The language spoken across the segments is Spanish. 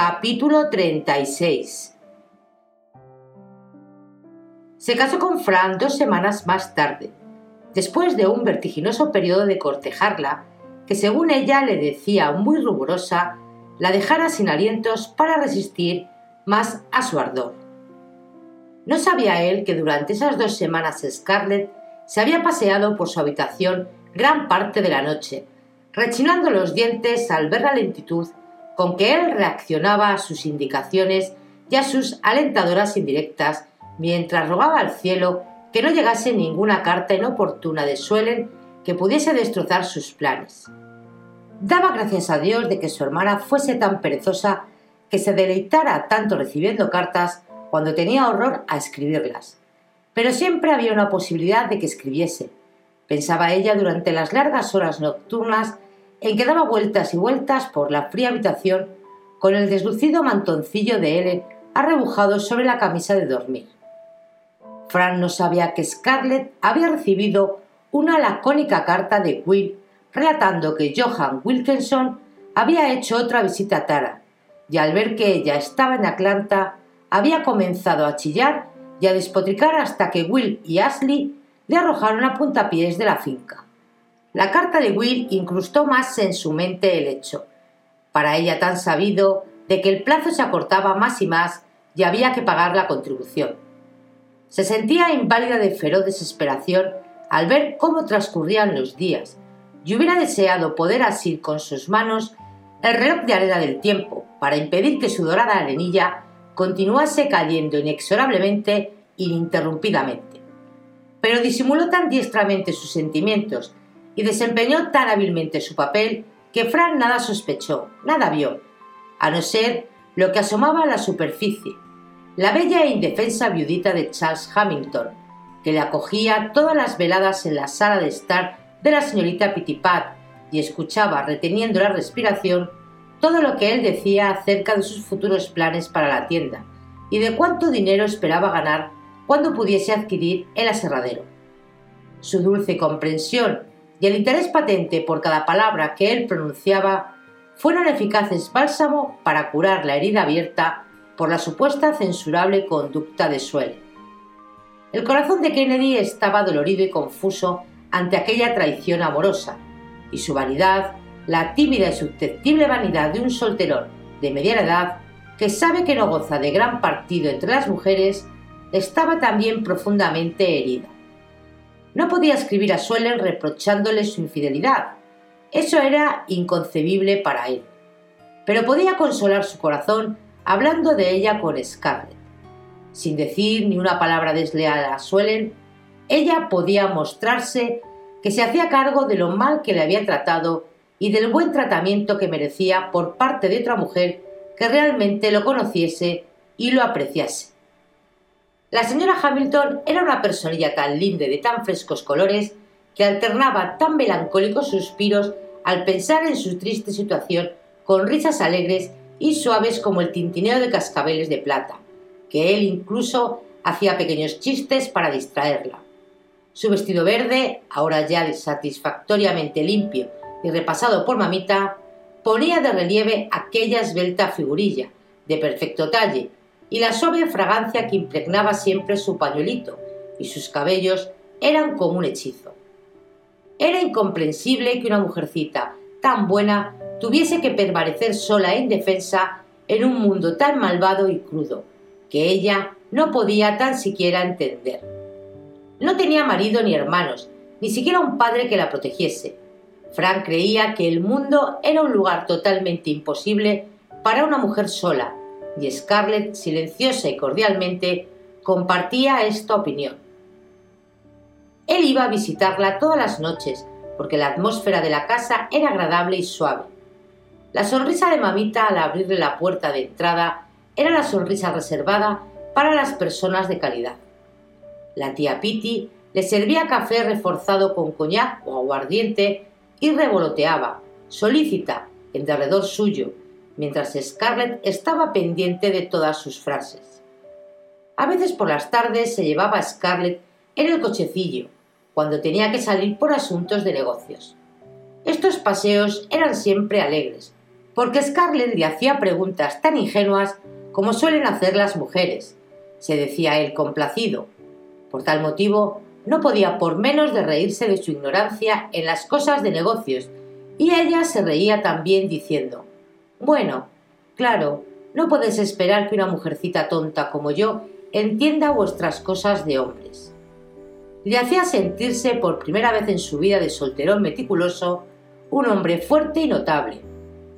Capítulo 36 Se casó con Fran dos semanas más tarde, después de un vertiginoso periodo de cortejarla, que según ella le decía muy rigurosa, la dejara sin alientos para resistir más a su ardor. No sabía él que durante esas dos semanas Scarlett se había paseado por su habitación gran parte de la noche, rechinando los dientes al ver la lentitud con que él reaccionaba a sus indicaciones y a sus alentadoras indirectas, mientras rogaba al cielo que no llegase ninguna carta inoportuna de Suelen que pudiese destrozar sus planes. Daba gracias a Dios de que su hermana fuese tan perezosa que se deleitara tanto recibiendo cartas cuando tenía horror a escribirlas. Pero siempre había una posibilidad de que escribiese. Pensaba ella durante las largas horas nocturnas en que daba vueltas y vueltas por la fría habitación con el deslucido mantoncillo de Ellen arrebujado sobre la camisa de dormir. Fran no sabía que Scarlett había recibido una lacónica carta de Will relatando que Johan Wilkinson había hecho otra visita a Tara, y al ver que ella estaba en Atlanta, había comenzado a chillar y a despotricar hasta que Will y Ashley le arrojaron a puntapiés de la finca. La carta de Will incrustó más en su mente el hecho, para ella tan sabido, de que el plazo se acortaba más y más y había que pagar la contribución. Se sentía inválida de feroz desesperación al ver cómo transcurrían los días, y hubiera deseado poder asir con sus manos el reloj de arena del tiempo para impedir que su dorada arenilla continuase cayendo inexorablemente ininterrumpidamente. Pero disimuló tan diestramente sus sentimientos y desempeñó tan hábilmente su papel que Fran nada sospechó, nada vio, a no ser lo que asomaba a la superficie, la bella e indefensa viudita de Charles Hamilton, que le acogía todas las veladas en la sala de estar de la señorita Pitipat y escuchaba, reteniendo la respiración, todo lo que él decía acerca de sus futuros planes para la tienda y de cuánto dinero esperaba ganar cuando pudiese adquirir el aserradero. Su dulce comprensión y el interés patente por cada palabra que él pronunciaba fueron eficaces bálsamo para curar la herida abierta por la supuesta censurable conducta de Suel. El corazón de Kennedy estaba dolorido y confuso ante aquella traición amorosa, y su vanidad, la tímida y susceptible vanidad de un solterón de mediana edad que sabe que no goza de gran partido entre las mujeres, estaba también profundamente herida. No podía escribir a Suelen reprochándole su infidelidad. Eso era inconcebible para él. Pero podía consolar su corazón hablando de ella con Scarlett. Sin decir ni una palabra desleal a Suelen, ella podía mostrarse que se hacía cargo de lo mal que le había tratado y del buen tratamiento que merecía por parte de otra mujer que realmente lo conociese y lo apreciase. La señora Hamilton era una personilla tan linda y de tan frescos colores que alternaba tan melancólicos suspiros al pensar en su triste situación con risas alegres y suaves como el tintineo de cascabeles de plata, que él incluso hacía pequeños chistes para distraerla. Su vestido verde, ahora ya satisfactoriamente limpio y repasado por mamita, ponía de relieve aquella esbelta figurilla, de perfecto talle, y la suave fragancia que impregnaba siempre su pañuelito, y sus cabellos eran como un hechizo. Era incomprensible que una mujercita tan buena tuviese que permanecer sola e indefensa en un mundo tan malvado y crudo, que ella no podía tan siquiera entender. No tenía marido ni hermanos, ni siquiera un padre que la protegiese. Frank creía que el mundo era un lugar totalmente imposible para una mujer sola, y Scarlett, silenciosa y cordialmente, compartía esta opinión. Él iba a visitarla todas las noches, porque la atmósfera de la casa era agradable y suave. La sonrisa de mamita al abrirle la puerta de entrada era la sonrisa reservada para las personas de calidad. La tía Pitty le servía café reforzado con coñac o aguardiente y revoloteaba, solícita, en derredor suyo, mientras Scarlett estaba pendiente de todas sus frases. A veces por las tardes se llevaba a Scarlett en el cochecillo, cuando tenía que salir por asuntos de negocios. Estos paseos eran siempre alegres, porque Scarlett le hacía preguntas tan ingenuas como suelen hacer las mujeres, se decía él complacido. Por tal motivo, no podía por menos de reírse de su ignorancia en las cosas de negocios, y ella se reía también diciendo bueno, claro, no podéis esperar que una mujercita tonta como yo entienda vuestras cosas de hombres. Le hacía sentirse por primera vez en su vida de solterón meticuloso un hombre fuerte y notable,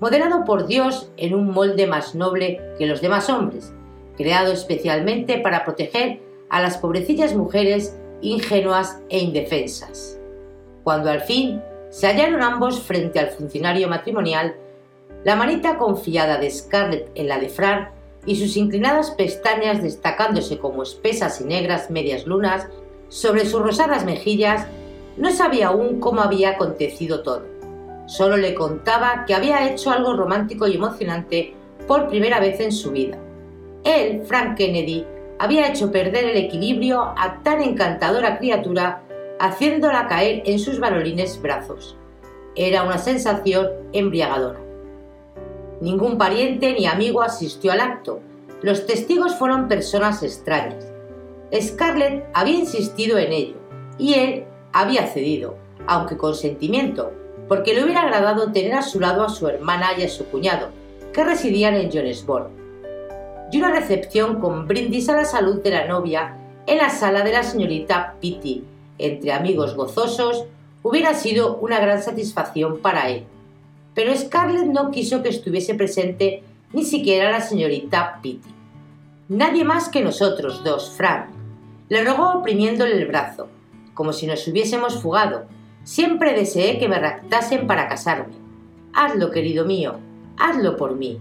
modelado por Dios en un molde más noble que los demás hombres, creado especialmente para proteger a las pobrecillas mujeres ingenuas e indefensas. Cuando al fin se hallaron ambos frente al funcionario matrimonial, la manita confiada de Scarlett en la de Fran y sus inclinadas pestañas destacándose como espesas y negras medias lunas sobre sus rosadas mejillas, no sabía aún cómo había acontecido todo. Solo le contaba que había hecho algo romántico y emocionante por primera vez en su vida. Él, Frank Kennedy, había hecho perder el equilibrio a tan encantadora criatura haciéndola caer en sus varolines brazos. Era una sensación embriagadora. Ningún pariente ni amigo asistió al acto. Los testigos fueron personas extrañas. Scarlett había insistido en ello y él había cedido, aunque con sentimiento, porque le hubiera agradado tener a su lado a su hermana y a su cuñado, que residían en Jonesboro. Y una recepción con brindis a la salud de la novia en la sala de la señorita Pitty, entre amigos gozosos, hubiera sido una gran satisfacción para él pero Scarlett no quiso que estuviese presente ni siquiera la señorita Pitty. Nadie más que nosotros dos, Frank. Le rogó oprimiéndole el brazo, como si nos hubiésemos fugado. Siempre deseé que me raptasen para casarme. Hazlo, querido mío, hazlo por mí.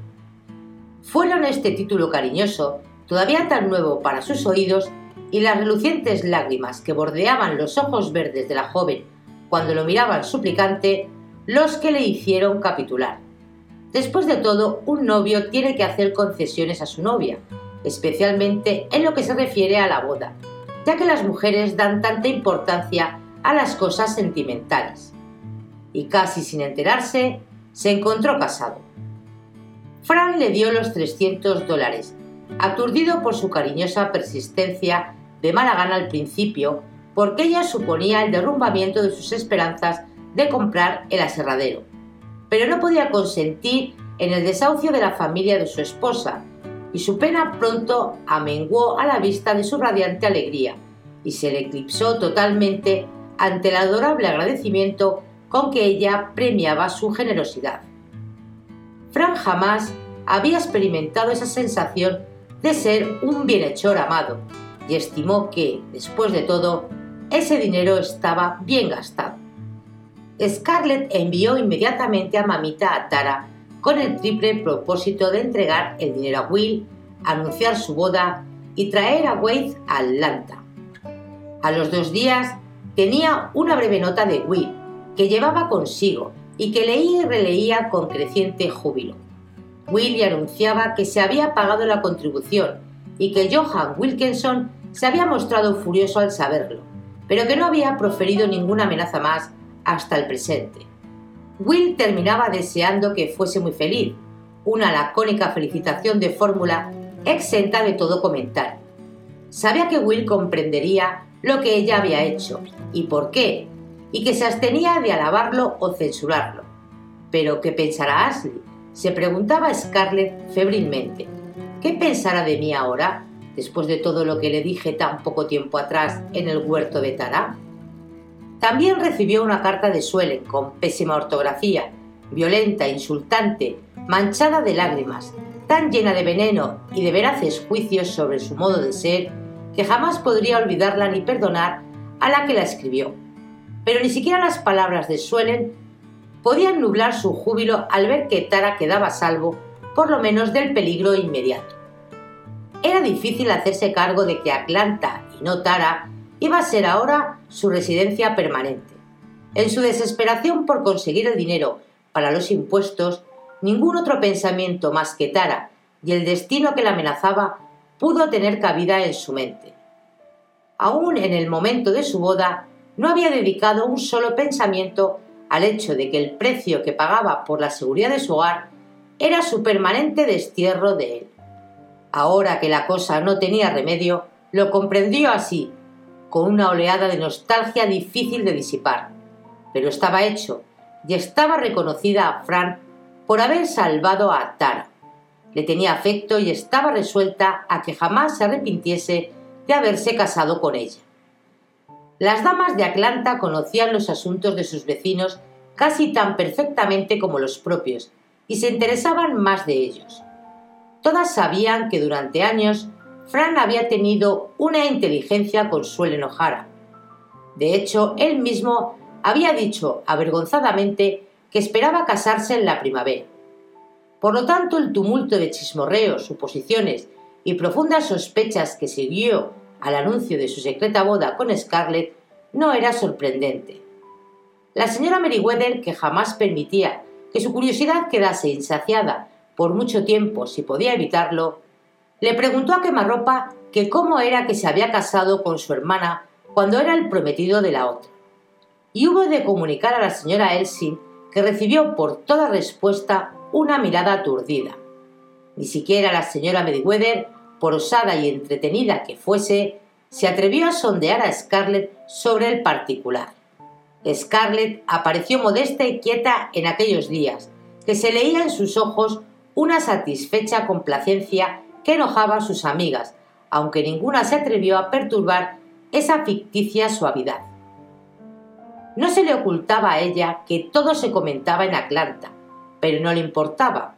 Fueron este título cariñoso, todavía tan nuevo para sus oídos, y las relucientes lágrimas que bordeaban los ojos verdes de la joven cuando lo miraban suplicante, los que le hicieron capitular. Después de todo, un novio tiene que hacer concesiones a su novia, especialmente en lo que se refiere a la boda, ya que las mujeres dan tanta importancia a las cosas sentimentales. Y casi sin enterarse, se encontró casado. Fran le dio los 300 dólares, aturdido por su cariñosa persistencia de mala gana al principio, porque ella suponía el derrumbamiento de sus esperanzas de comprar el aserradero, pero no podía consentir en el desahucio de la familia de su esposa, y su pena pronto amenguó a la vista de su radiante alegría, y se le eclipsó totalmente ante el adorable agradecimiento con que ella premiaba su generosidad. Fran jamás había experimentado esa sensación de ser un bienhechor amado y estimó que, después de todo, ese dinero estaba bien gastado. Scarlett envió inmediatamente a mamita a Tara con el triple propósito de entregar el dinero a Will, anunciar su boda y traer a Wade a Atlanta. A los dos días tenía una breve nota de Will que llevaba consigo y que leía y releía con creciente júbilo. Will anunciaba que se había pagado la contribución y que Johan Wilkinson se había mostrado furioso al saberlo, pero que no había proferido ninguna amenaza más hasta el presente. Will terminaba deseando que fuese muy feliz, una lacónica felicitación de fórmula exenta de todo comentario. Sabía que Will comprendería lo que ella había hecho y por qué, y que se abstenía de alabarlo o censurarlo. Pero ¿qué pensará Ashley? se preguntaba Scarlett febrilmente. ¿Qué pensará de mí ahora, después de todo lo que le dije tan poco tiempo atrás en el huerto de Tara? También recibió una carta de Suelen con pésima ortografía, violenta, insultante, manchada de lágrimas, tan llena de veneno y de veraces juicios sobre su modo de ser, que jamás podría olvidarla ni perdonar a la que la escribió. Pero ni siquiera las palabras de Suelen podían nublar su júbilo al ver que Tara quedaba salvo, por lo menos del peligro inmediato. Era difícil hacerse cargo de que Atlanta, y no Tara, iba a ser ahora su residencia permanente. En su desesperación por conseguir el dinero para los impuestos, ningún otro pensamiento más que Tara y el destino que la amenazaba pudo tener cabida en su mente. Aún en el momento de su boda, no había dedicado un solo pensamiento al hecho de que el precio que pagaba por la seguridad de su hogar era su permanente destierro de él. Ahora que la cosa no tenía remedio, lo comprendió así, con una oleada de nostalgia difícil de disipar. Pero estaba hecho, y estaba reconocida a Fran por haber salvado a Tara. Le tenía afecto y estaba resuelta a que jamás se arrepintiese de haberse casado con ella. Las damas de Atlanta conocían los asuntos de sus vecinos casi tan perfectamente como los propios y se interesaban más de ellos. Todas sabían que durante años Fran había tenido una inteligencia con Suelen enojara. De hecho, él mismo había dicho avergonzadamente que esperaba casarse en la primavera. Por lo tanto, el tumulto de chismorreos, suposiciones y profundas sospechas que siguió al anuncio de su secreta boda con Scarlett no era sorprendente. La señora Meriwether, que jamás permitía que su curiosidad quedase insaciada por mucho tiempo si podía evitarlo, le preguntó a quemarropa que cómo era que se había casado con su hermana cuando era el prometido de la otra. Y hubo de comunicar a la señora Elsin que recibió por toda respuesta una mirada aturdida. Ni siquiera la señora Meriwether por osada y entretenida que fuese, se atrevió a sondear a Scarlett sobre el particular. Scarlett apareció modesta y quieta en aquellos días, que se leía en sus ojos una satisfecha complacencia enojaba a sus amigas, aunque ninguna se atrevió a perturbar esa ficticia suavidad. No se le ocultaba a ella que todo se comentaba en Atlanta, pero no le importaba.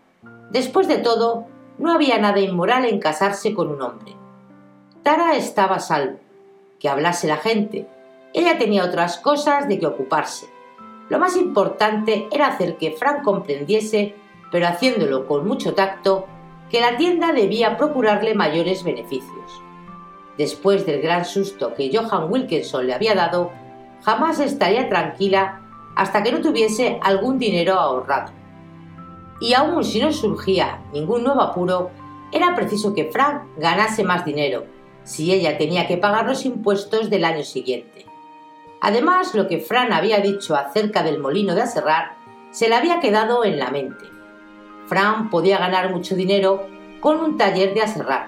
Después de todo, no había nada inmoral en casarse con un hombre. Tara estaba salvo. Que hablase la gente. Ella tenía otras cosas de que ocuparse. Lo más importante era hacer que Frank comprendiese, pero haciéndolo con mucho tacto, que la tienda debía procurarle mayores beneficios. Después del gran susto que Johan Wilkinson le había dado, jamás estaría tranquila hasta que no tuviese algún dinero ahorrado y aun si no surgía ningún nuevo apuro, era preciso que Frank ganase más dinero, si ella tenía que pagar los impuestos del año siguiente. Además, lo que Fran había dicho acerca del molino de aserrar se le había quedado en la mente. Fran podía ganar mucho dinero con un taller de aserrar.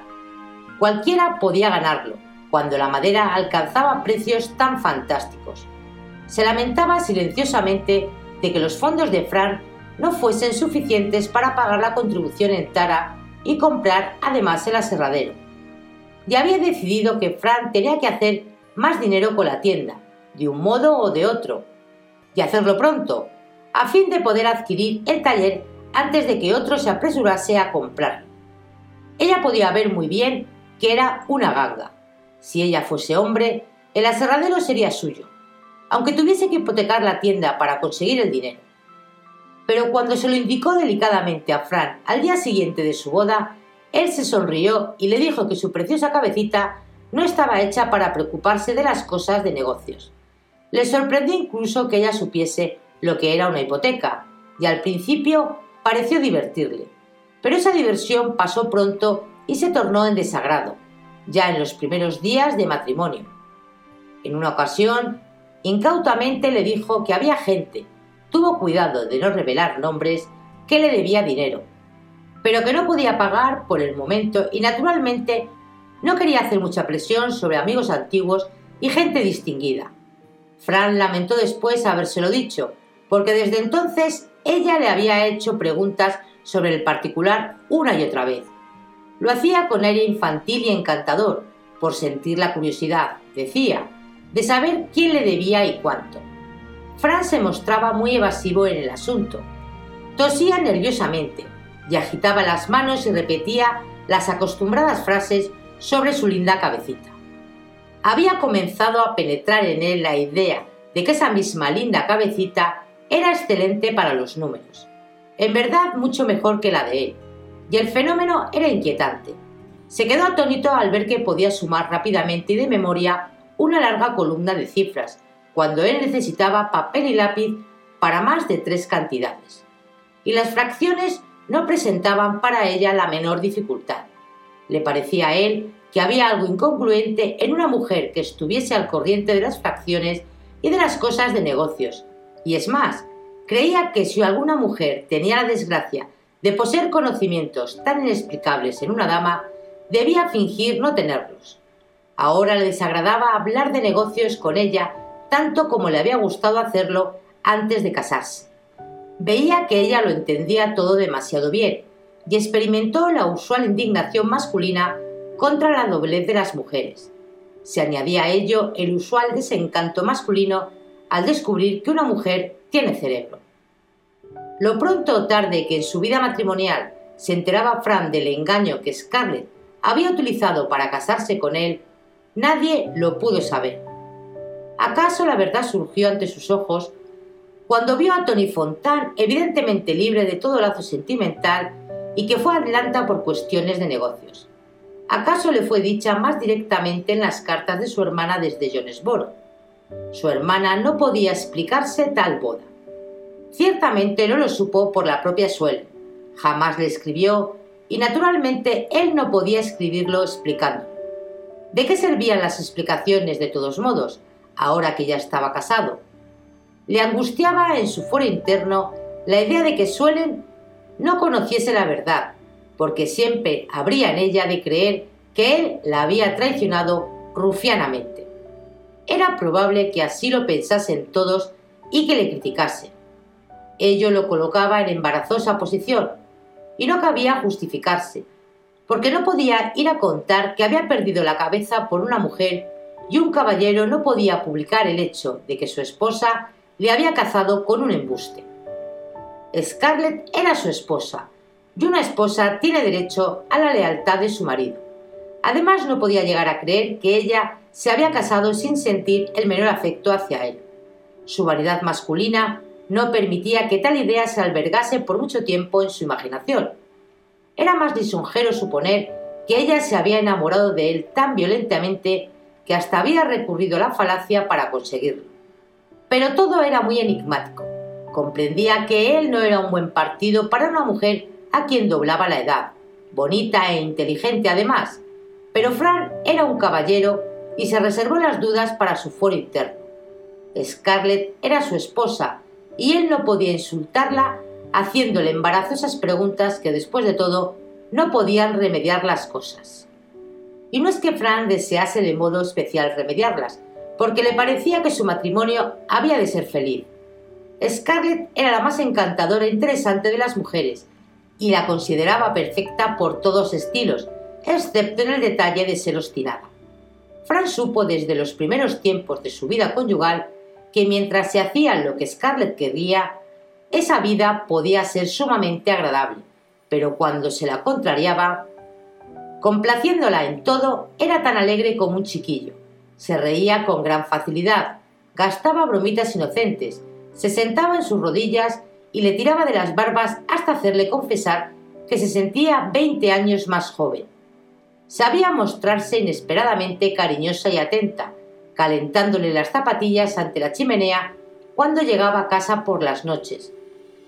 Cualquiera podía ganarlo, cuando la madera alcanzaba precios tan fantásticos. Se lamentaba silenciosamente de que los fondos de Fran no fuesen suficientes para pagar la contribución en Tara y comprar además el aserradero. Ya había decidido que Fran tenía que hacer más dinero con la tienda, de un modo o de otro, y hacerlo pronto, a fin de poder adquirir el taller antes de que otro se apresurase a comprarlo. Ella podía ver muy bien que era una ganga. Si ella fuese hombre, el aserradero sería suyo, aunque tuviese que hipotecar la tienda para conseguir el dinero pero cuando se lo indicó delicadamente a Fran al día siguiente de su boda, él se sonrió y le dijo que su preciosa cabecita no estaba hecha para preocuparse de las cosas de negocios. Le sorprendió incluso que ella supiese lo que era una hipoteca, y al principio pareció divertirle. Pero esa diversión pasó pronto y se tornó en desagrado, ya en los primeros días de matrimonio. En una ocasión, incautamente le dijo que había gente, tuvo cuidado de no revelar nombres, que le debía dinero. pero que no podía pagar por el momento y naturalmente no quería hacer mucha presión sobre amigos antiguos y gente distinguida. Fran lamentó después habérselo dicho, porque desde entonces ella le había hecho preguntas sobre el particular una y otra vez. Lo hacía con aire infantil y encantador, por sentir la curiosidad, decía, de saber quién le debía y cuánto. Fran se mostraba muy evasivo en el asunto. Tosía nerviosamente y agitaba las manos y repetía las acostumbradas frases sobre su linda cabecita. Había comenzado a penetrar en él la idea de que esa misma linda cabecita era excelente para los números, en verdad mucho mejor que la de él, y el fenómeno era inquietante. Se quedó atónito al ver que podía sumar rápidamente y de memoria una larga columna de cifras, cuando él necesitaba papel y lápiz para más de tres cantidades. Y las fracciones no presentaban para ella la menor dificultad. Le parecía a él que había algo incongruente en una mujer que estuviese al corriente de las fracciones y de las cosas de negocios. Y es más, creía que si alguna mujer tenía la desgracia de poseer conocimientos tan inexplicables en una dama, debía fingir no tenerlos. Ahora le desagradaba hablar de negocios con ella tanto como le había gustado hacerlo antes de casarse. Veía que ella lo entendía todo demasiado bien y experimentó la usual indignación masculina contra la doblez de las mujeres. Se añadía a ello el usual desencanto masculino al descubrir que una mujer tiene cerebro. Lo pronto o tarde que en su vida matrimonial se enteraba Fran del engaño que Scarlett había utilizado para casarse con él, nadie lo pudo saber. ¿Acaso la verdad surgió ante sus ojos cuando vio a Tony Fontan evidentemente libre de todo lazo sentimental y que fue a Atlanta por cuestiones de negocios. ¿Acaso le fue dicha más directamente en las cartas de su hermana desde Jonesboro? Su hermana no podía explicarse tal boda. Ciertamente no lo supo por la propia Suel. Jamás le escribió y naturalmente él no podía escribirlo explicando. ¿De qué servían las explicaciones de todos modos, ahora que ya estaba casado? Le angustiaba en su foro interno la idea de que Suelen no conociese la verdad, porque siempre habría en ella de creer que él la había traicionado rufianamente. Era probable que así lo pensasen todos y que le criticasen. Ello lo colocaba en embarazosa posición, y no cabía justificarse, porque no podía ir a contar que había perdido la cabeza por una mujer y un caballero no podía publicar el hecho de que su esposa le había cazado con un embuste. Scarlett era su esposa, y una esposa tiene derecho a la lealtad de su marido. Además, no podía llegar a creer que ella se había casado sin sentir el menor afecto hacia él. Su variedad masculina no permitía que tal idea se albergase por mucho tiempo en su imaginación. Era más lisonjero suponer que ella se había enamorado de él tan violentamente que hasta había recurrido a la falacia para conseguirlo. Pero todo era muy enigmático. Comprendía que él no era un buen partido para una mujer a quien doblaba la edad, bonita e inteligente además, pero Fran era un caballero y se reservó las dudas para su foro interno. Scarlett era su esposa y él no podía insultarla haciéndole embarazosas preguntas que después de todo no podían remediar las cosas. Y no es que Fran desease de modo especial remediarlas, porque le parecía que su matrimonio había de ser feliz. Scarlett era la más encantadora e interesante de las mujeres, y la consideraba perfecta por todos estilos, excepto en el detalle de ser obstinada. Fran supo desde los primeros tiempos de su vida conyugal que mientras se hacía lo que Scarlett quería, esa vida podía ser sumamente agradable, pero cuando se la contrariaba, complaciéndola en todo, era tan alegre como un chiquillo. Se reía con gran facilidad, gastaba bromitas inocentes, se sentaba en sus rodillas y le tiraba de las barbas hasta hacerle confesar que se sentía veinte años más joven. Sabía mostrarse inesperadamente cariñosa y atenta, calentándole las zapatillas ante la chimenea cuando llegaba a casa por las noches,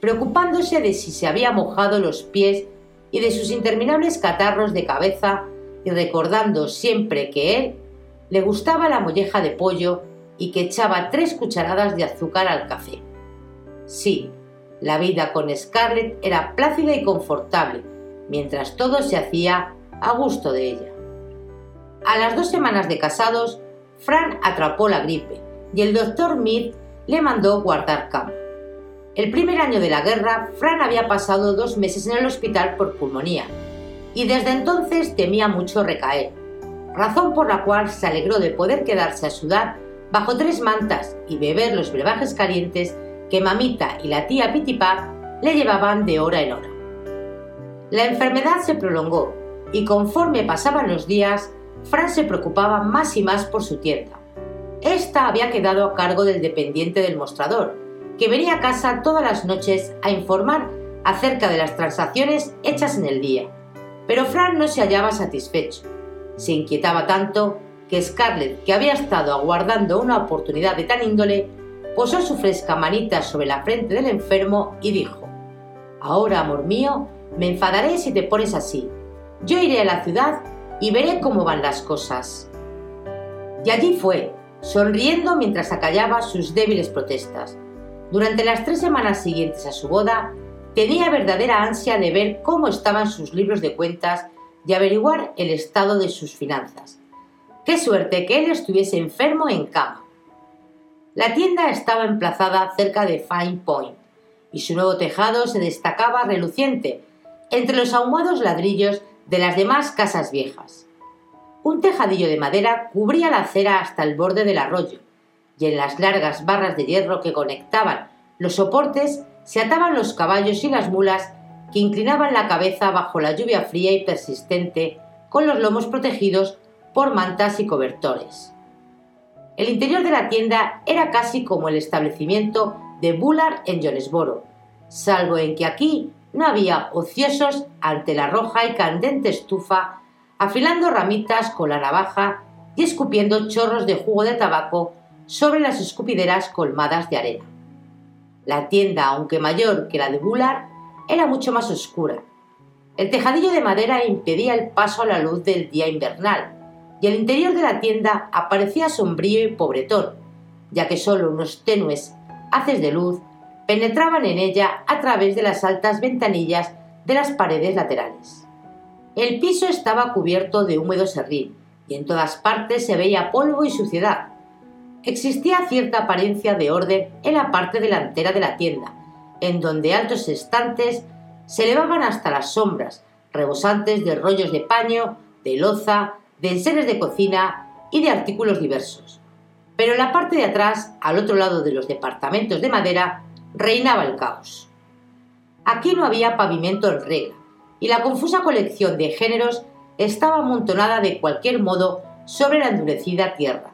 preocupándose de si se había mojado los pies y de sus interminables catarros de cabeza y recordando siempre que él le gustaba la molleja de pollo y que echaba tres cucharadas de azúcar al café. Sí, la vida con Scarlett era plácida y confortable, mientras todo se hacía a gusto de ella. A las dos semanas de casados, Fran atrapó la gripe y el doctor Mead le mandó guardar cama. El primer año de la guerra, Fran había pasado dos meses en el hospital por pulmonía y desde entonces temía mucho recaer, razón por la cual se alegró de poder quedarse a sudar bajo tres mantas y beber los brebajes calientes que mamita y la tía Pitipap le llevaban de hora en hora. La enfermedad se prolongó y conforme pasaban los días, Fran se preocupaba más y más por su tienda. Esta había quedado a cargo del dependiente del mostrador, que venía a casa todas las noches a informar acerca de las transacciones hechas en el día. Pero Fran no se hallaba satisfecho. Se inquietaba tanto que Scarlett, que había estado aguardando una oportunidad de tan índole, posó su fresca manita sobre la frente del enfermo y dijo, Ahora, amor mío, me enfadaré si te pones así. Yo iré a la ciudad y veré cómo van las cosas. Y allí fue, sonriendo mientras acallaba sus débiles protestas. Durante las tres semanas siguientes a su boda, tenía verdadera ansia de ver cómo estaban sus libros de cuentas y averiguar el estado de sus finanzas. Qué suerte que él estuviese enfermo en cama. La tienda estaba emplazada cerca de Fine Point y su nuevo tejado se destacaba reluciente entre los ahumados ladrillos de las demás casas viejas. Un tejadillo de madera cubría la acera hasta el borde del arroyo, y en las largas barras de hierro que conectaban los soportes se ataban los caballos y las mulas que inclinaban la cabeza bajo la lluvia fría y persistente, con los lomos protegidos por mantas y cobertores. El interior de la tienda era casi como el establecimiento de Bullard en Jonesboro, salvo en que aquí no había ociosos ante la roja y candente estufa, afilando ramitas con la navaja y escupiendo chorros de jugo de tabaco sobre las escupideras colmadas de arena. La tienda, aunque mayor que la de Bullard, era mucho más oscura. El tejadillo de madera impedía el paso a la luz del día invernal, y el interior de la tienda aparecía sombrío y pobretón, ya que solo unos tenues haces de luz penetraban en ella a través de las altas ventanillas de las paredes laterales. El piso estaba cubierto de húmedo serrín y en todas partes se veía polvo y suciedad. Existía cierta apariencia de orden en la parte delantera de la tienda, en donde altos estantes se elevaban hasta las sombras, rebosantes de rollos de paño, de loza, de enseres de cocina y de artículos diversos. Pero en la parte de atrás, al otro lado de los departamentos de madera, reinaba el caos. Aquí no había pavimento en regla, y la confusa colección de géneros estaba amontonada de cualquier modo sobre la endurecida tierra.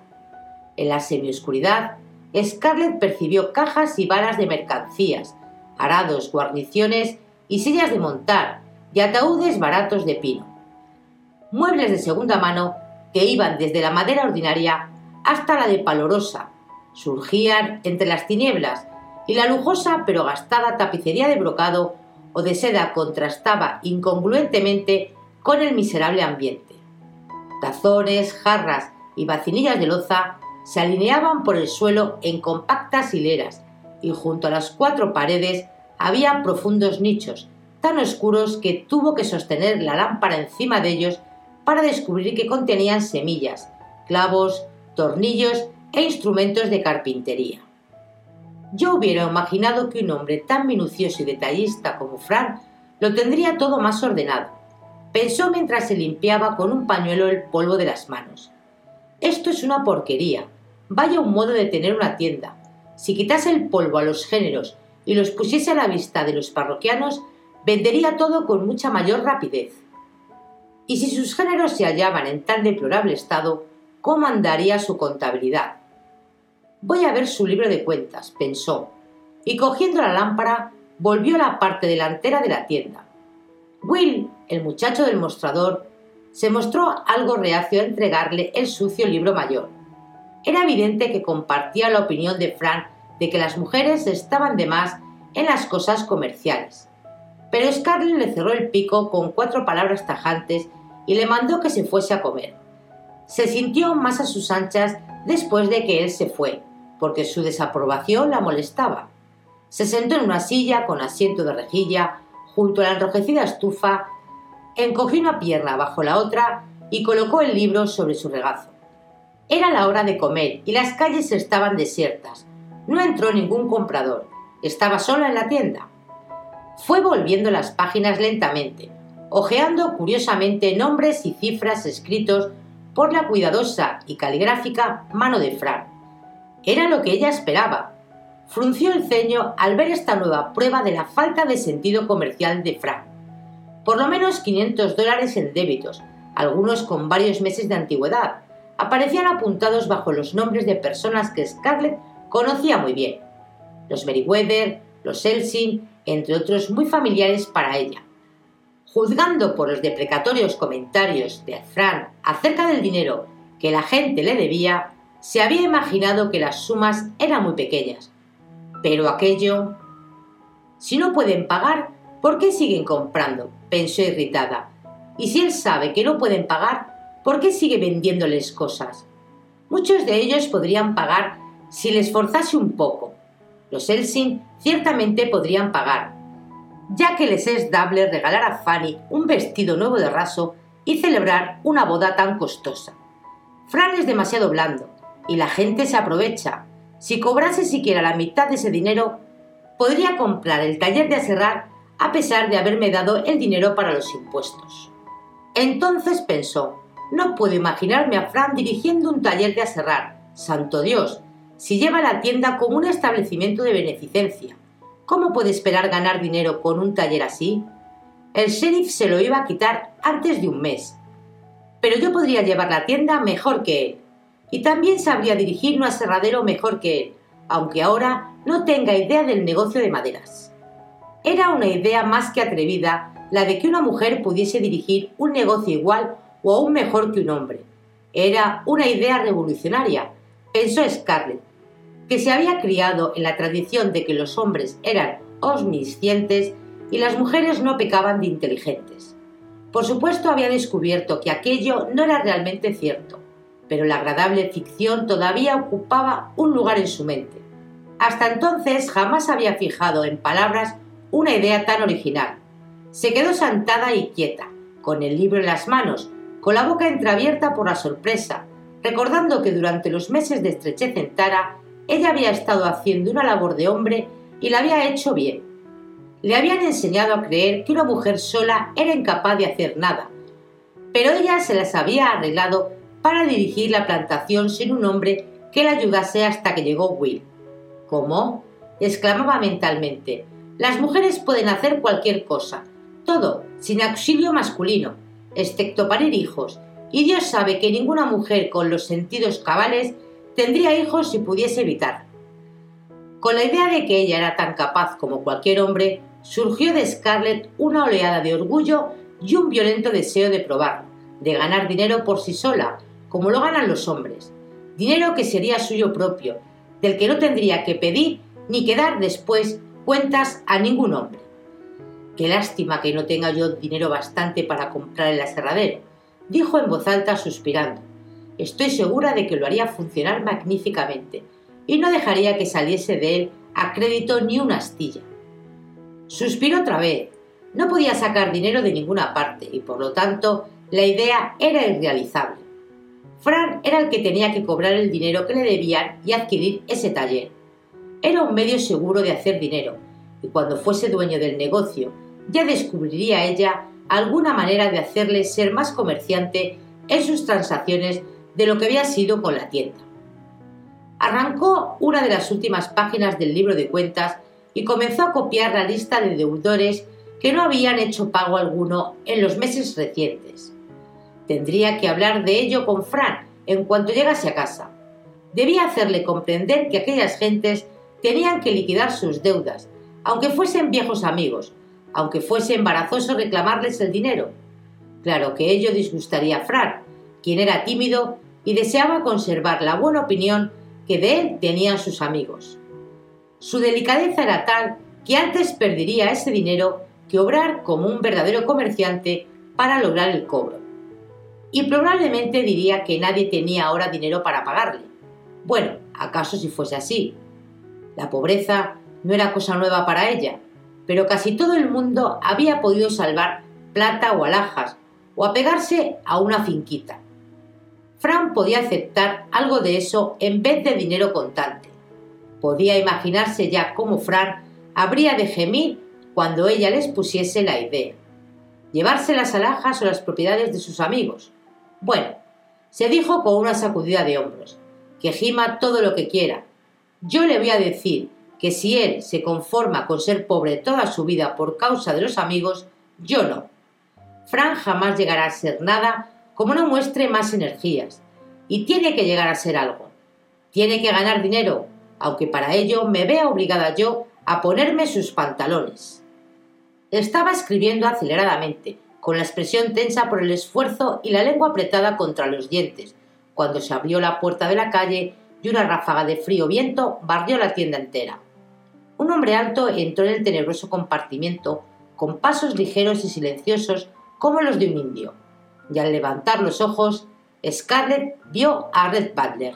En la semioscuridad, Scarlett percibió cajas y varas de mercancías, arados, guarniciones y sillas de montar, y ataúdes baratos de pino. Muebles de segunda mano que iban desde la madera ordinaria hasta la de palorosa, surgían entre las tinieblas y la lujosa pero gastada tapicería de brocado o de seda contrastaba incongruentemente con el miserable ambiente. Tazones, jarras y vacinillas de loza se alineaban por el suelo en compactas hileras y junto a las cuatro paredes había profundos nichos tan oscuros que tuvo que sostener la lámpara encima de ellos para descubrir que contenían semillas, clavos, tornillos e instrumentos de carpintería. Yo hubiera imaginado que un hombre tan minucioso y detallista como Fran lo tendría todo más ordenado. Pensó mientras se limpiaba con un pañuelo el polvo de las manos. Esto es una porquería. Vaya un modo de tener una tienda. Si quitase el polvo a los géneros y los pusiese a la vista de los parroquianos, vendería todo con mucha mayor rapidez. Y si sus géneros se hallaban en tan deplorable estado, ¿cómo andaría su contabilidad? Voy a ver su libro de cuentas, pensó, y cogiendo la lámpara, volvió a la parte delantera de la tienda. Will, el muchacho del mostrador, se mostró algo reacio a entregarle el sucio libro mayor. Era evidente que compartía la opinión de Frank de que las mujeres estaban de más en las cosas comerciales. Pero Scarlett le cerró el pico con cuatro palabras tajantes y le mandó que se fuese a comer. Se sintió más a sus anchas después de que él se fue, porque su desaprobación la molestaba. Se sentó en una silla con asiento de rejilla junto a la enrojecida estufa encogió una pierna bajo la otra y colocó el libro sobre su regazo. Era la hora de comer y las calles estaban desiertas. No entró ningún comprador. Estaba sola en la tienda. Fue volviendo las páginas lentamente, hojeando curiosamente nombres y cifras escritos por la cuidadosa y caligráfica mano de Fran. Era lo que ella esperaba. Frunció el ceño al ver esta nueva prueba de la falta de sentido comercial de Fran. Por lo menos 500 dólares en débitos, algunos con varios meses de antigüedad, aparecían apuntados bajo los nombres de personas que Scarlett conocía muy bien. Los Meriwether, los Elsing, entre otros muy familiares para ella. Juzgando por los deprecatorios comentarios de Fran acerca del dinero que la gente le debía, se había imaginado que las sumas eran muy pequeñas. Pero aquello... Si no pueden pagar, ¿por qué siguen comprando? pensó irritada. Y si él sabe que no pueden pagar, ¿por qué sigue vendiéndoles cosas? Muchos de ellos podrían pagar si les forzase un poco. Los Elsing ciertamente podrían pagar, ya que les es dable regalar a Fanny un vestido nuevo de raso y celebrar una boda tan costosa. Fran es demasiado blando y la gente se aprovecha. Si cobrase siquiera la mitad de ese dinero, podría comprar el taller de aserrar a pesar de haberme dado el dinero para los impuestos. Entonces pensó, no puedo imaginarme a Fran dirigiendo un taller de aserrar. Santo Dios, si lleva la tienda como un establecimiento de beneficencia. ¿Cómo puede esperar ganar dinero con un taller así? El sheriff se lo iba a quitar antes de un mes. Pero yo podría llevar la tienda mejor que él. Y también sabría dirigir un aserradero mejor que él, aunque ahora no tenga idea del negocio de maderas. Era una idea más que atrevida la de que una mujer pudiese dirigir un negocio igual o aún mejor que un hombre. Era una idea revolucionaria, pensó Scarlett, que se había criado en la tradición de que los hombres eran omniscientes y las mujeres no pecaban de inteligentes. Por supuesto había descubierto que aquello no era realmente cierto, pero la agradable ficción todavía ocupaba un lugar en su mente. Hasta entonces jamás había fijado en palabras una idea tan original. Se quedó sentada y quieta, con el libro en las manos, con la boca entreabierta por la sorpresa, recordando que durante los meses de estrechez en Tara ella había estado haciendo una labor de hombre y la había hecho bien. Le habían enseñado a creer que una mujer sola era incapaz de hacer nada, pero ella se las había arreglado para dirigir la plantación sin un hombre que la ayudase hasta que llegó Will. ¿Cómo? exclamaba mentalmente. Las mujeres pueden hacer cualquier cosa, todo, sin auxilio masculino, excepto parir hijos, y Dios sabe que ninguna mujer con los sentidos cabales tendría hijos si pudiese evitar. Con la idea de que ella era tan capaz como cualquier hombre, surgió de Scarlett una oleada de orgullo y un violento deseo de probarlo, de ganar dinero por sí sola, como lo ganan los hombres. Dinero que sería suyo propio, del que no tendría que pedir ni que dar después cuentas a ningún hombre. Qué lástima que no tenga yo dinero bastante para comprar el aserradero, dijo en voz alta suspirando. Estoy segura de que lo haría funcionar magníficamente y no dejaría que saliese de él a crédito ni una astilla. Suspiró otra vez. No podía sacar dinero de ninguna parte y por lo tanto la idea era irrealizable. Fran era el que tenía que cobrar el dinero que le debían y adquirir ese taller. Era un medio seguro de hacer dinero y cuando fuese dueño del negocio ya descubriría ella alguna manera de hacerle ser más comerciante en sus transacciones de lo que había sido con la tienda. Arrancó una de las últimas páginas del libro de cuentas y comenzó a copiar la lista de deudores que no habían hecho pago alguno en los meses recientes. Tendría que hablar de ello con Fran en cuanto llegase a casa. Debía hacerle comprender que aquellas gentes tenían que liquidar sus deudas, aunque fuesen viejos amigos, aunque fuese embarazoso reclamarles el dinero. Claro que ello disgustaría a Fran, quien era tímido y deseaba conservar la buena opinión que de él tenían sus amigos. Su delicadeza era tal que antes perdería ese dinero que obrar como un verdadero comerciante para lograr el cobro. Y probablemente diría que nadie tenía ahora dinero para pagarle. Bueno, acaso si fuese así. La pobreza no era cosa nueva para ella, pero casi todo el mundo había podido salvar plata o alhajas, o apegarse a una finquita. Fran podía aceptar algo de eso en vez de dinero contante. Podía imaginarse ya cómo Fran habría de gemir cuando ella les pusiese la idea. Llevarse las alhajas o las propiedades de sus amigos. Bueno, se dijo con una sacudida de hombros, que gima todo lo que quiera. Yo le voy a decir que si él se conforma con ser pobre toda su vida por causa de los amigos, yo no. Fran jamás llegará a ser nada como no muestre más energías, y tiene que llegar a ser algo. Tiene que ganar dinero, aunque para ello me vea obligada yo a ponerme sus pantalones. Estaba escribiendo aceleradamente, con la expresión tensa por el esfuerzo y la lengua apretada contra los dientes, cuando se abrió la puerta de la calle y una ráfaga de frío viento barrió la tienda entera. Un hombre alto entró en el tenebroso compartimiento con pasos ligeros y silenciosos como los de un indio, y al levantar los ojos, Scarlett vio a Red Butler.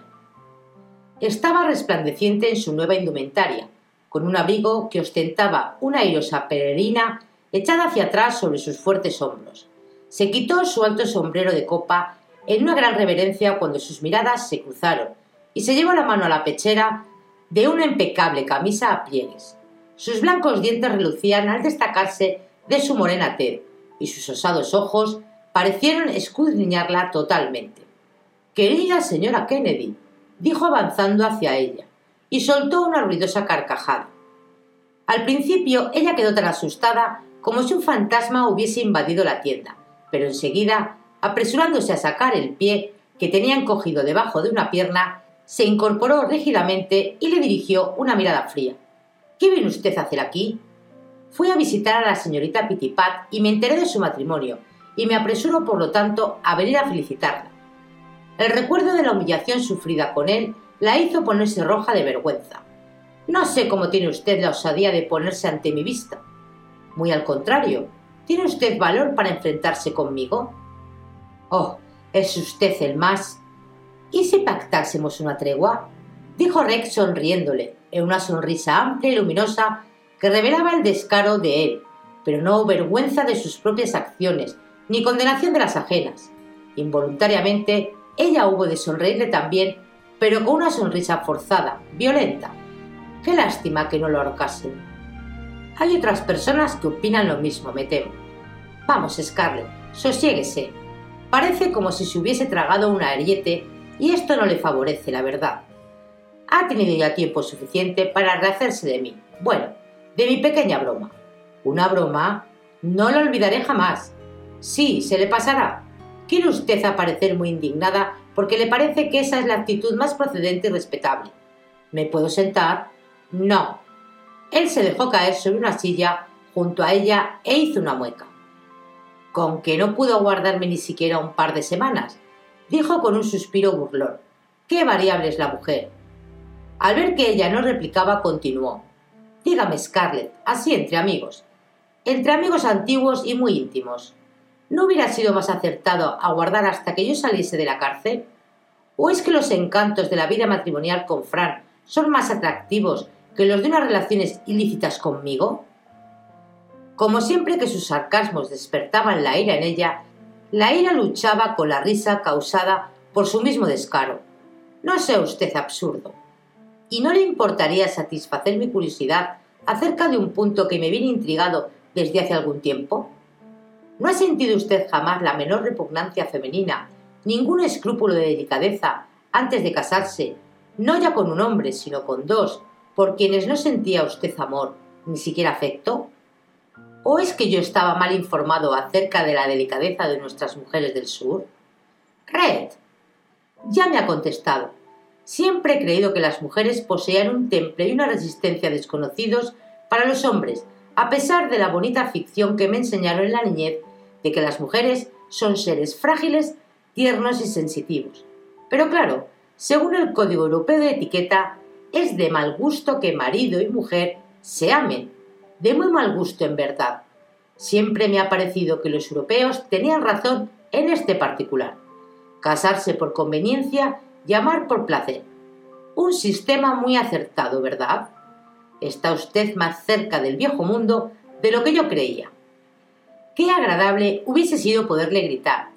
Estaba resplandeciente en su nueva indumentaria, con un abrigo que ostentaba una airosa peregrina echada hacia atrás sobre sus fuertes hombros. Se quitó su alto sombrero de copa en una gran reverencia cuando sus miradas se cruzaron y se llevó la mano a la pechera de una impecable camisa a pliegues. Sus blancos dientes relucían al destacarse de su morena tez y sus osados ojos parecieron escudriñarla totalmente. Querida señora Kennedy, dijo avanzando hacia ella, y soltó una ruidosa carcajada. Al principio ella quedó tan asustada como si un fantasma hubiese invadido la tienda, pero enseguida, apresurándose a sacar el pie que tenía encogido debajo de una pierna, se incorporó rígidamente y le dirigió una mirada fría. ¿Qué viene usted a hacer aquí? Fui a visitar a la señorita Pitipat y me enteré de su matrimonio, y me apresuro, por lo tanto, a venir a felicitarla. El recuerdo de la humillación sufrida con él la hizo ponerse roja de vergüenza. No sé cómo tiene usted la osadía de ponerse ante mi vista. Muy al contrario, ¿tiene usted valor para enfrentarse conmigo? Oh, es usted el más. ¿Y si pactásemos una tregua? dijo Rex sonriéndole, en una sonrisa amplia y luminosa que revelaba el descaro de él, pero no vergüenza de sus propias acciones, ni condenación de las ajenas. Involuntariamente, ella hubo de sonreírle también pero con una sonrisa forzada, violenta. Qué lástima que no lo ahorcasen. Hay otras personas que opinan lo mismo, me temo. Vamos, Scarlett, sosiéguese. Parece como si se hubiese tragado una ariete y esto no le favorece, la verdad. Ha tenido ya tiempo suficiente para rehacerse de mí. Bueno, de mi pequeña broma. Una broma no la olvidaré jamás. Sí, se le pasará. ¿Quiere usted aparecer muy indignada porque le parece que esa es la actitud más procedente y respetable. ¿Me puedo sentar? No. Él se dejó caer sobre una silla junto a ella e hizo una mueca. Con que no pudo aguardarme ni siquiera un par de semanas, dijo con un suspiro burlón. Qué variable es la mujer. Al ver que ella no replicaba, continuó. Dígame, Scarlett, así entre amigos. Entre amigos antiguos y muy íntimos. ¿No hubiera sido más acertado aguardar hasta que yo saliese de la cárcel? ¿O es que los encantos de la vida matrimonial con Fran son más atractivos que los de unas relaciones ilícitas conmigo? Como siempre que sus sarcasmos despertaban la ira en ella, la ira luchaba con la risa causada por su mismo descaro. No sea usted absurdo. ¿Y no le importaría satisfacer mi curiosidad acerca de un punto que me viene intrigado desde hace algún tiempo? ¿No ha sentido usted jamás la menor repugnancia femenina, ningún escrúpulo de delicadeza antes de casarse, no ya con un hombre, sino con dos, por quienes no sentía usted amor, ni siquiera afecto? ¿O es que yo estaba mal informado acerca de la delicadeza de nuestras mujeres del sur? Red. Ya me ha contestado. Siempre he creído que las mujeres poseían un temple y una resistencia desconocidos para los hombres, a pesar de la bonita ficción que me enseñaron en la niñez de que las mujeres son seres frágiles, tiernos y sensitivos. Pero claro, según el Código Europeo de Etiqueta, es de mal gusto que marido y mujer se amen. De muy mal gusto en verdad. Siempre me ha parecido que los europeos tenían razón en este particular. Casarse por conveniencia y amar por placer. Un sistema muy acertado, ¿verdad? Está usted más cerca del viejo mundo de lo que yo creía. Qué agradable hubiese sido poderle gritar.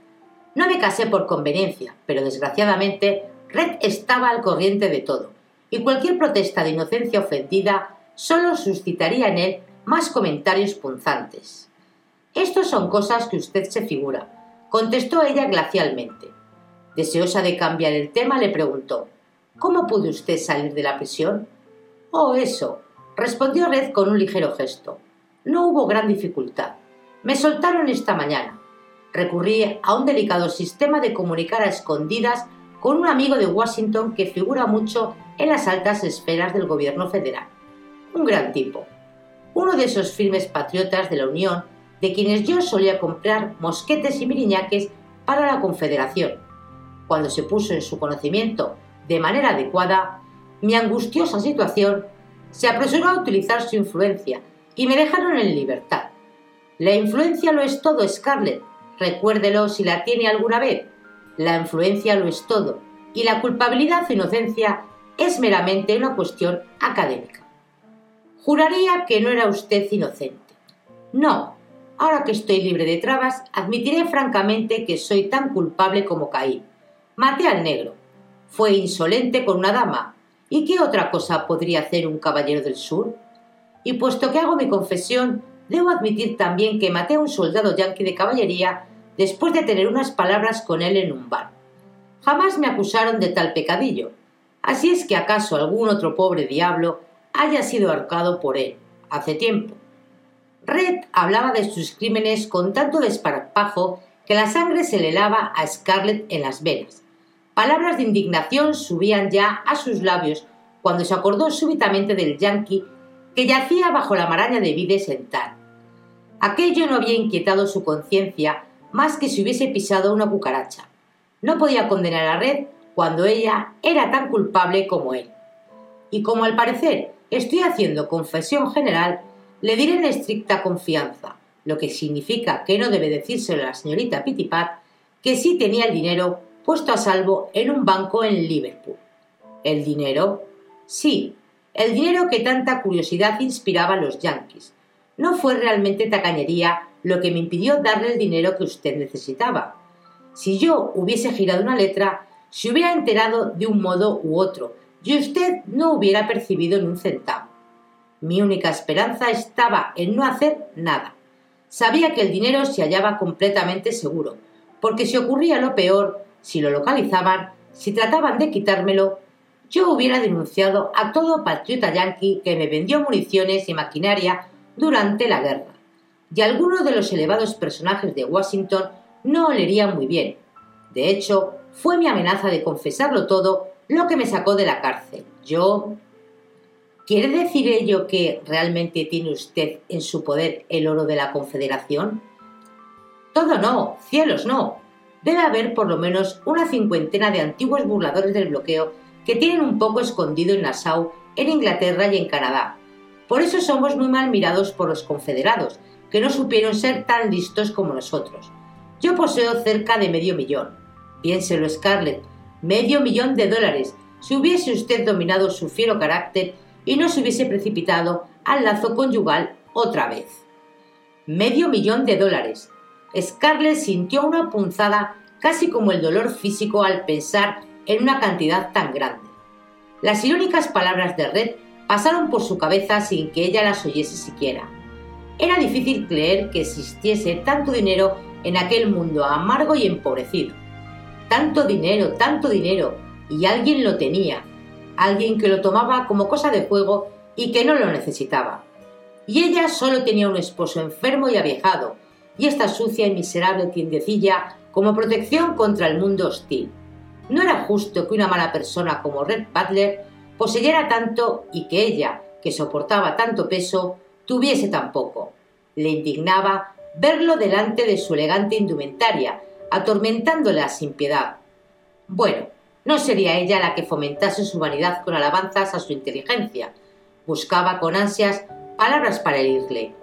No me casé por conveniencia, pero desgraciadamente Red estaba al corriente de todo, y cualquier protesta de inocencia ofendida solo suscitaría en él más comentarios punzantes. Estos son cosas que usted se figura, contestó ella glacialmente. Deseosa de cambiar el tema, le preguntó ¿Cómo pudo usted salir de la prisión? Oh, eso, respondió Red con un ligero gesto. No hubo gran dificultad. Me soltaron esta mañana. Recurrí a un delicado sistema de comunicar a escondidas con un amigo de Washington que figura mucho en las altas esferas del gobierno federal. Un gran tipo. Uno de esos firmes patriotas de la Unión de quienes yo solía comprar mosquetes y miriñaques para la Confederación. Cuando se puso en su conocimiento de manera adecuada, mi angustiosa situación se apresuró a utilizar su influencia y me dejaron en libertad. La influencia lo es todo, Scarlett. Recuérdelo si la tiene alguna vez. La influencia lo es todo, y la culpabilidad o inocencia es meramente una cuestión académica. Juraría que no era usted inocente. No, ahora que estoy libre de trabas, admitiré francamente que soy tan culpable como Caí. Maté al negro. Fue insolente con una dama. ¿Y qué otra cosa podría hacer un caballero del sur? Y puesto que hago mi confesión, debo admitir también que maté a un soldado yanqui de caballería después de tener unas palabras con él en un bar. Jamás me acusaron de tal pecadillo. Así es que acaso algún otro pobre diablo haya sido ahorcado por él, hace tiempo. Red hablaba de sus crímenes con tanto desparpajo que la sangre se le lava a Scarlett en las venas. Palabras de indignación subían ya a sus labios cuando se acordó súbitamente del yankee que yacía bajo la maraña de vides en Tar. Aquello no había inquietado su conciencia más que si hubiese pisado una cucaracha. No podía condenar a Red cuando ella era tan culpable como él. Y como al parecer estoy haciendo confesión general, le diré en estricta confianza, lo que significa que no debe decírselo a la señorita Pitipat, que sí tenía el dinero puesto a salvo en un banco en Liverpool. ¿El dinero? Sí, el dinero que tanta curiosidad inspiraba a los yanquis. No fue realmente tacañería lo que me impidió darle el dinero que usted necesitaba. Si yo hubiese girado una letra, se hubiera enterado de un modo u otro, y usted no hubiera percibido ni un centavo. Mi única esperanza estaba en no hacer nada. Sabía que el dinero se hallaba completamente seguro, porque si ocurría lo peor, si lo localizaban, si trataban de quitármelo, yo hubiera denunciado a todo patriota yanqui que me vendió municiones y maquinaria durante la guerra y alguno de los elevados personajes de Washington no olería muy bien. De hecho, fue mi amenaza de confesarlo todo lo que me sacó de la cárcel. Yo... ¿Quiere decir ello que realmente tiene usted en su poder el oro de la Confederación? Todo no, cielos no. Debe haber por lo menos una cincuentena de antiguos burladores del bloqueo que tienen un poco escondido en Nassau, en Inglaterra y en Canadá. Por eso somos muy mal mirados por los confederados, que no supieron ser tan listos como nosotros. Yo poseo cerca de medio millón. Piénselo, Scarlett, medio millón de dólares, si hubiese usted dominado su fiero carácter y no se hubiese precipitado al lazo conyugal otra vez. Medio millón de dólares. Scarlett sintió una punzada casi como el dolor físico al pensar en una cantidad tan grande. Las irónicas palabras de Red pasaron por su cabeza sin que ella las oyese siquiera. Era difícil creer que existiese tanto dinero en aquel mundo amargo y empobrecido. Tanto dinero, tanto dinero, y alguien lo tenía, alguien que lo tomaba como cosa de juego y que no lo necesitaba. Y ella solo tenía un esposo enfermo y aviejado, y esta sucia y miserable tiendecilla como protección contra el mundo hostil. No era justo que una mala persona como Red Butler poseyera tanto y que ella, que soportaba tanto peso, tuviese tampoco. Le indignaba verlo delante de su elegante indumentaria, atormentándola sin piedad. Bueno, no sería ella la que fomentase su vanidad con alabanzas a su inteligencia. Buscaba con ansias palabras para herirle.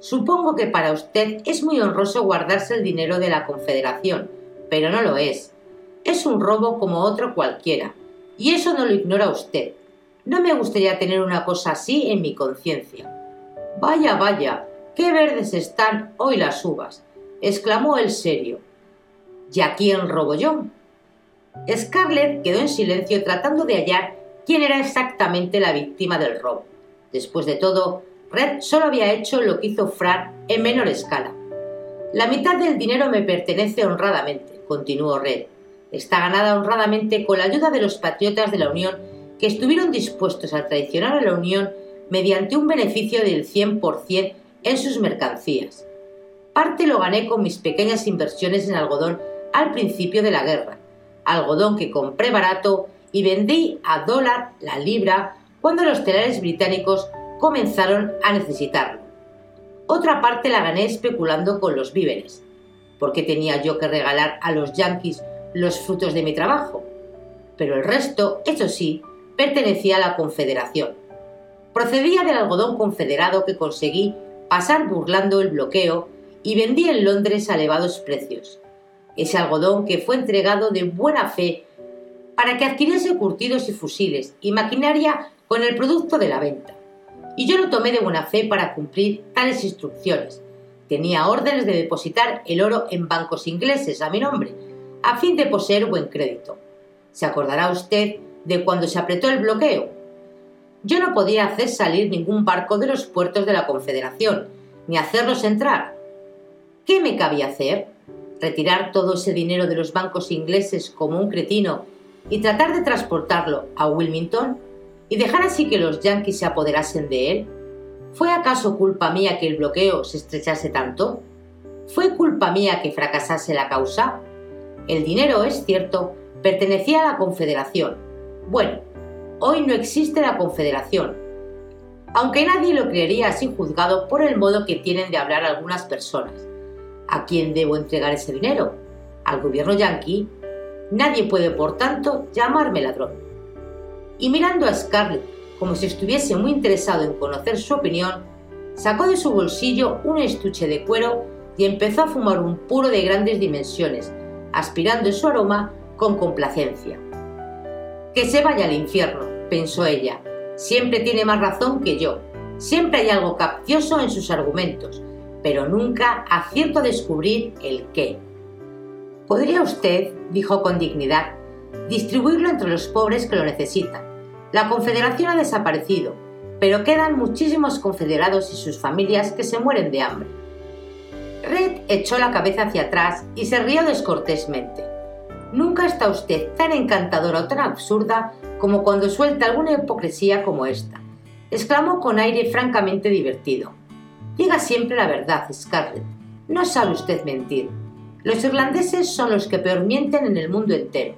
Supongo que para usted es muy honroso guardarse el dinero de la Confederación, pero no lo es. Es un robo como otro cualquiera, y eso no lo ignora usted. No me gustaría tener una cosa así en mi conciencia. Vaya, vaya, ¡Qué verdes están hoy las uvas! Exclamó el serio. ¿Y a quién robo yo? Scarlett quedó en silencio tratando de hallar quién era exactamente la víctima del robo. Después de todo, Red solo había hecho lo que hizo Fran en menor escala. La mitad del dinero me pertenece honradamente, continuó Red. Está ganada honradamente con la ayuda de los patriotas de la Unión que estuvieron dispuestos a traicionar a la Unión mediante un beneficio del 100% en sus mercancías. Parte lo gané con mis pequeñas inversiones en algodón al principio de la guerra, algodón que compré barato y vendí a dólar la libra cuando los telares británicos comenzaron a necesitarlo. Otra parte la gané especulando con los víveres. ¿Por qué tenía yo que regalar a los yanquis los frutos de mi trabajo? Pero el resto, eso sí, pertenecía a la Confederación. Procedía del algodón confederado que conseguí pasar burlando el bloqueo y vendí en Londres a elevados precios. Ese algodón que fue entregado de buena fe para que adquiriese curtidos y fusiles y maquinaria con el producto de la venta. Y yo lo tomé de buena fe para cumplir tales instrucciones. Tenía órdenes de depositar el oro en bancos ingleses a mi nombre, a fin de poseer buen crédito. ¿Se acordará usted de cuando se apretó el bloqueo? Yo no podía hacer salir ningún barco de los puertos de la Confederación, ni hacerlos entrar. ¿Qué me cabía hacer? ¿Retirar todo ese dinero de los bancos ingleses como un cretino y tratar de transportarlo a Wilmington y dejar así que los yanquis se apoderasen de él? ¿Fue acaso culpa mía que el bloqueo se estrechase tanto? ¿Fue culpa mía que fracasase la causa? El dinero, es cierto, pertenecía a la Confederación. Bueno, hoy no existe la Confederación, aunque nadie lo creería así juzgado por el modo que tienen de hablar algunas personas. ¿A quién debo entregar ese dinero? ¿Al gobierno yanqui? Nadie puede, por tanto, llamarme ladrón. Y mirando a Scarlett como si estuviese muy interesado en conocer su opinión, sacó de su bolsillo un estuche de cuero y empezó a fumar un puro de grandes dimensiones, aspirando su aroma con complacencia. Que se vaya al infierno, pensó ella. Siempre tiene más razón que yo. Siempre hay algo capcioso en sus argumentos, pero nunca acierto a descubrir el qué. ¿Podría usted, dijo con dignidad, distribuirlo entre los pobres que lo necesitan? La Confederación ha desaparecido, pero quedan muchísimos confederados y sus familias que se mueren de hambre. Red echó la cabeza hacia atrás y se rió descortésmente. Nunca está usted tan encantadora o tan absurda como cuando suelta alguna hipocresía como esta, exclamó con aire francamente divertido. Diga siempre la verdad, Scarlett. No sabe usted mentir. Los irlandeses son los que peor mienten en el mundo entero.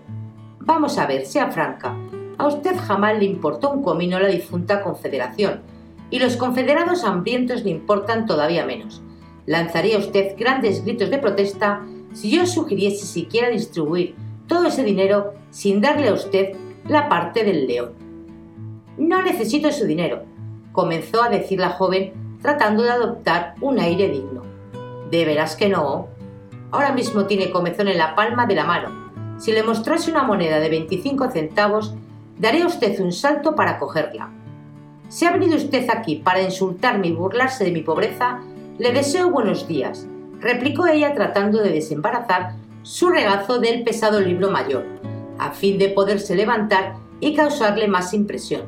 Vamos a ver, sea franca. A usted jamás le importó un comino la difunta Confederación, y los confederados hambrientos le importan todavía menos. Lanzaría usted grandes gritos de protesta si yo sugiriese siquiera distribuir todo ese dinero sin darle a usted la parte del león. No necesito su dinero, comenzó a decir la joven tratando de adoptar un aire digno. De veras que no. Ahora mismo tiene comezón en la palma de la mano. Si le mostrase una moneda de 25 centavos, daría usted un salto para cogerla. Si ha venido usted aquí para insultarme y burlarse de mi pobreza, le deseo buenos días, replicó ella tratando de desembarazar su regazo del pesado libro mayor, a fin de poderse levantar y causarle más impresión.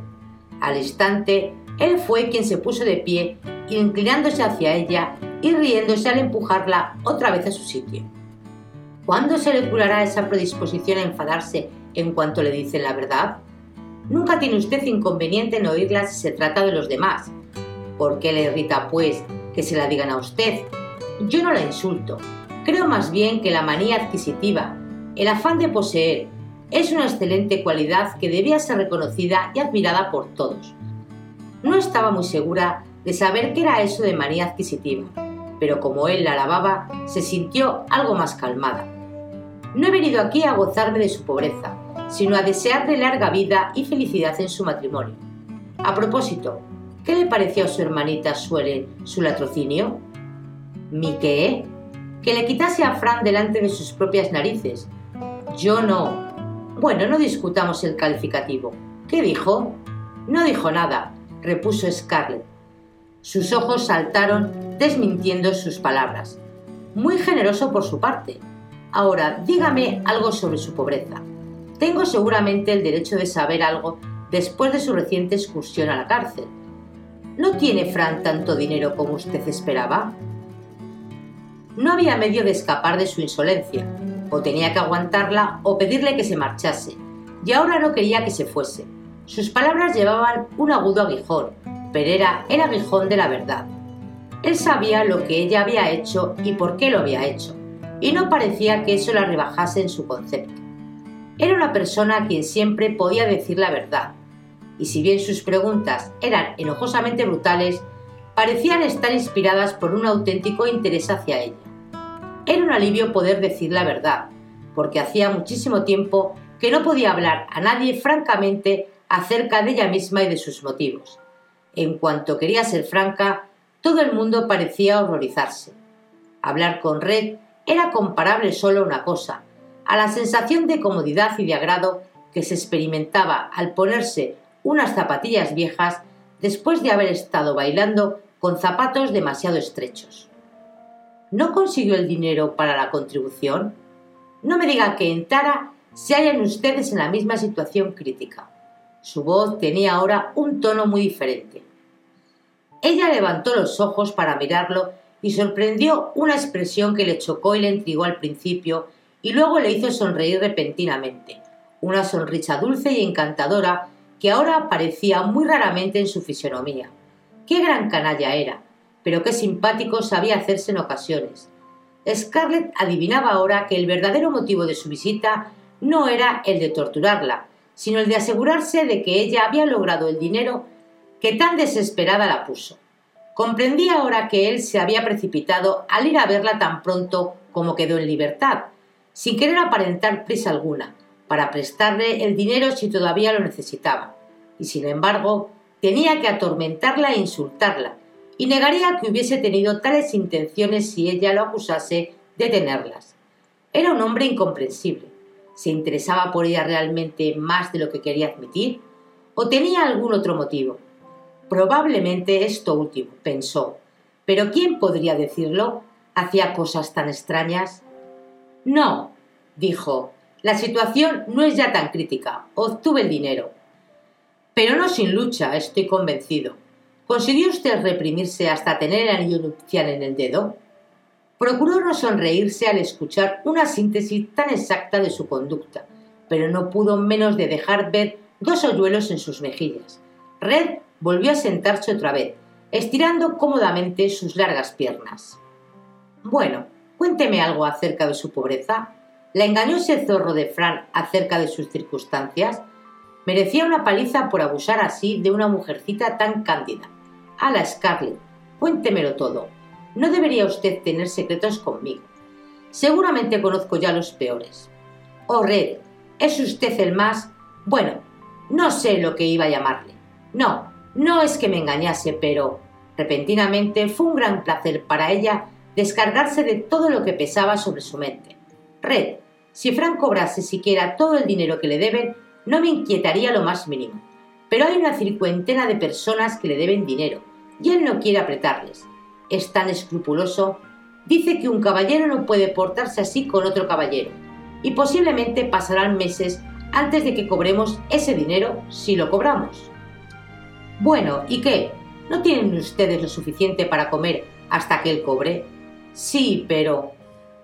Al instante, él fue quien se puso de pie, inclinándose hacia ella y riéndose al empujarla otra vez a su sitio. ¿Cuándo se le curará esa predisposición a enfadarse en cuanto le dicen la verdad? Nunca tiene usted inconveniente en oírla si se trata de los demás. ¿Por qué le irrita, pues, que se la digan a usted? Yo no la insulto. Creo más bien que la manía adquisitiva, el afán de poseer, es una excelente cualidad que debía ser reconocida y admirada por todos. No estaba muy segura de saber qué era eso de manía adquisitiva, pero como él la alababa, se sintió algo más calmada. No he venido aquí a gozarme de su pobreza, sino a desearle larga vida y felicidad en su matrimonio. A propósito, ¿qué le pareció a su hermanita Suelen su latrocinio? ¿Mi qué? Que le quitase a Fran delante de sus propias narices. Yo no, bueno, no discutamos el calificativo. ¿Qué dijo? No dijo nada, repuso Scarlett. Sus ojos saltaron desmintiendo sus palabras. Muy generoso por su parte. Ahora, dígame algo sobre su pobreza. Tengo seguramente el derecho de saber algo después de su reciente excursión a la cárcel. ¿No tiene Fran tanto dinero como usted esperaba? No había medio de escapar de su insolencia. O tenía que aguantarla o pedirle que se marchase. Y ahora no quería que se fuese. Sus palabras llevaban un agudo aguijón, pero era el aguijón de la verdad. Él sabía lo que ella había hecho y por qué lo había hecho, y no parecía que eso la rebajase en su concepto. Era una persona a quien siempre podía decir la verdad, y si bien sus preguntas eran enojosamente brutales, parecían estar inspiradas por un auténtico interés hacia ella. Era un alivio poder decir la verdad, porque hacía muchísimo tiempo que no podía hablar a nadie francamente acerca de ella misma y de sus motivos. En cuanto quería ser franca, todo el mundo parecía horrorizarse. Hablar con Red era comparable solo a una cosa, a la sensación de comodidad y de agrado que se experimentaba al ponerse unas zapatillas viejas después de haber estado bailando con zapatos demasiado estrechos. ¿No consiguió el dinero para la contribución? No me diga que en Tara se hallan ustedes en la misma situación crítica. Su voz tenía ahora un tono muy diferente. Ella levantó los ojos para mirarlo y sorprendió una expresión que le chocó y le intrigó al principio y luego le hizo sonreír repentinamente, una sonrisa dulce y encantadora que ahora aparecía muy raramente en su fisonomía. Qué gran canalla era, pero qué simpático sabía hacerse en ocasiones. Scarlett adivinaba ahora que el verdadero motivo de su visita no era el de torturarla, sino el de asegurarse de que ella había logrado el dinero que tan desesperada la puso. Comprendía ahora que él se había precipitado al ir a verla tan pronto como quedó en libertad, sin querer aparentar prisa alguna, para prestarle el dinero si todavía lo necesitaba, y sin embargo tenía que atormentarla e insultarla, y negaría que hubiese tenido tales intenciones si ella lo acusase de tenerlas. Era un hombre incomprensible. ¿Se interesaba por ella realmente más de lo que quería admitir? ¿O tenía algún otro motivo? Probablemente esto último, pensó. Pero ¿quién podría decirlo? ¿Hacía cosas tan extrañas? No, dijo, la situación no es ya tan crítica. Obtuve el dinero. Pero no sin lucha, estoy convencido. ¿Consiguió usted reprimirse hasta tener el anillo nupcial en el dedo? Procuró no sonreírse al escuchar una síntesis tan exacta de su conducta, pero no pudo menos de dejar ver dos hoyuelos en sus mejillas. Red volvió a sentarse otra vez, estirando cómodamente sus largas piernas. Bueno, cuénteme algo acerca de su pobreza. ¿La engañó ese zorro de Fran acerca de sus circunstancias? Merecía una paliza por abusar así de una mujercita tan cándida. A la Scarlett, cuéntemelo todo. No debería usted tener secretos conmigo. Seguramente conozco ya los peores. Oh, Red, ¿es usted el más... Bueno, no sé lo que iba a llamarle. No, no es que me engañase, pero repentinamente fue un gran placer para ella descargarse de todo lo que pesaba sobre su mente. Red, si Frank cobrase siquiera todo el dinero que le deben, no me inquietaría lo más mínimo. Pero hay una cincuentena de personas que le deben dinero, y él no quiere apretarles. Es tan escrupuloso. Dice que un caballero no puede portarse así con otro caballero, y posiblemente pasarán meses antes de que cobremos ese dinero si lo cobramos. Bueno, ¿y qué? ¿No tienen ustedes lo suficiente para comer hasta que él cobre? Sí, pero...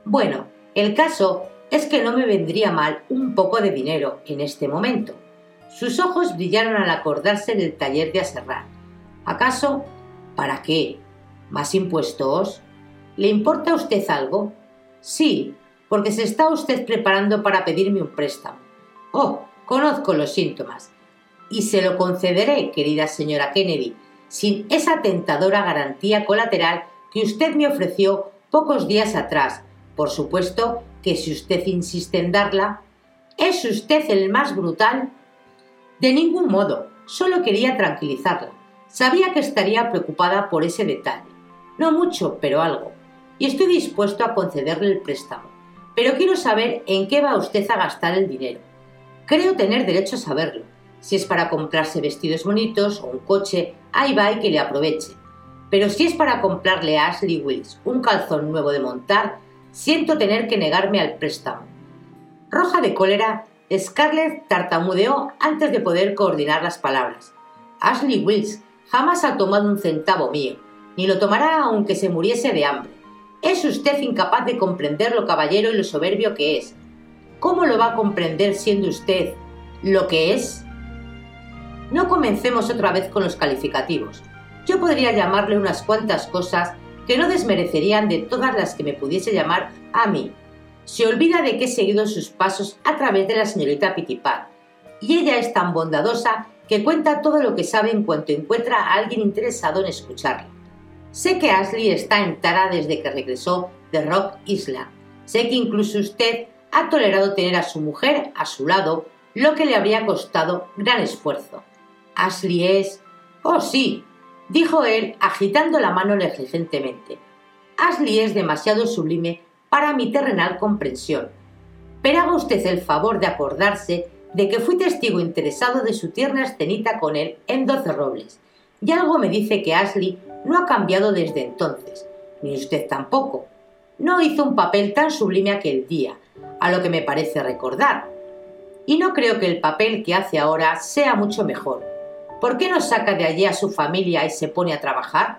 Bueno, el caso es que no me vendría mal un poco de dinero en este momento. Sus ojos brillaron al acordarse del taller de aserrar. ¿Acaso? ¿Para qué? ¿Más impuestos? ¿Le importa a usted algo? Sí, porque se está usted preparando para pedirme un préstamo. Oh, conozco los síntomas y se lo concederé, querida señora Kennedy, sin esa tentadora garantía colateral que usted me ofreció pocos días atrás. Por supuesto que si usted insiste en darla, ¿es usted el más brutal? De ningún modo, solo quería tranquilizarla. Sabía que estaría preocupada por ese detalle. No mucho, pero algo. Y estoy dispuesto a concederle el préstamo. Pero quiero saber en qué va usted a gastar el dinero. Creo tener derecho a saberlo si es para comprarse vestidos bonitos o un coche, ahí va y que le aproveche. pero si es para comprarle a Ashley Wills un calzón nuevo de montar, siento tener que negarme al préstamo. Roja de cólera, Scarlett tartamudeó antes de poder coordinar las palabras. Ashley Wills jamás ha tomado un centavo mío, ni lo tomará aunque se muriese de hambre. Es usted incapaz de comprender lo caballero y lo soberbio que es. ¿Cómo lo va a comprender siendo usted lo que es? No comencemos otra vez con los calificativos. Yo podría llamarle unas cuantas cosas que no desmerecerían de todas las que me pudiese llamar a mí. Se olvida de que he seguido sus pasos a través de la señorita Pitipar, y ella es tan bondadosa que cuenta todo lo que sabe en cuanto encuentra a alguien interesado en escucharla. Sé que Ashley está en Tara desde que regresó de Rock Island. Sé que incluso usted ha tolerado tener a su mujer a su lado, lo que le habría costado gran esfuerzo. Ashley es... Oh, sí, dijo él agitando la mano negligentemente. Ashley es demasiado sublime para mi terrenal comprensión. Pero haga usted el favor de acordarse de que fui testigo interesado de su tierna escenita con él en Doce Robles, y algo me dice que Ashley no ha cambiado desde entonces, ni usted tampoco. No hizo un papel tan sublime aquel día, a lo que me parece recordar. Y no creo que el papel que hace ahora sea mucho mejor. ¿Por qué no saca de allí a su familia y se pone a trabajar?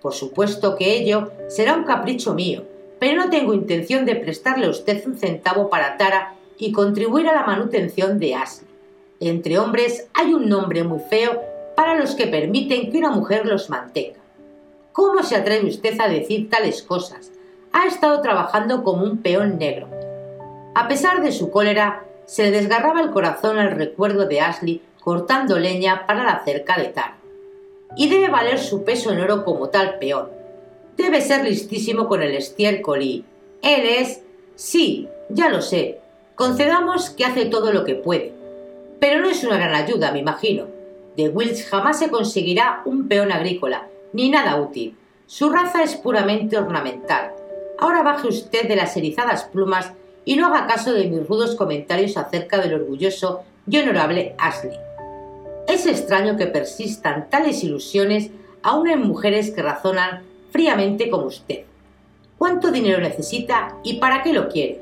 Por supuesto que ello será un capricho mío, pero no tengo intención de prestarle a usted un centavo para Tara y contribuir a la manutención de Ashley. Entre hombres hay un nombre muy feo para los que permiten que una mujer los mantenga. ¿Cómo se atreve usted a decir tales cosas? Ha estado trabajando como un peón negro. A pesar de su cólera, se le desgarraba el corazón al recuerdo de Ashley cortando leña para la cerca de Tara. Y debe valer su peso en oro como tal peón. Debe ser listísimo con el estiércol y... Él es... Sí, ya lo sé, Concedamos que hace todo lo que puede, pero no es una gran ayuda, me imagino. De Wills jamás se conseguirá un peón agrícola, ni nada útil. Su raza es puramente ornamental. Ahora baje usted de las erizadas plumas y no haga caso de mis rudos comentarios acerca del orgulloso y honorable Ashley. Es extraño que persistan tales ilusiones aún en mujeres que razonan fríamente como usted. ¿Cuánto dinero necesita y para qué lo quiere?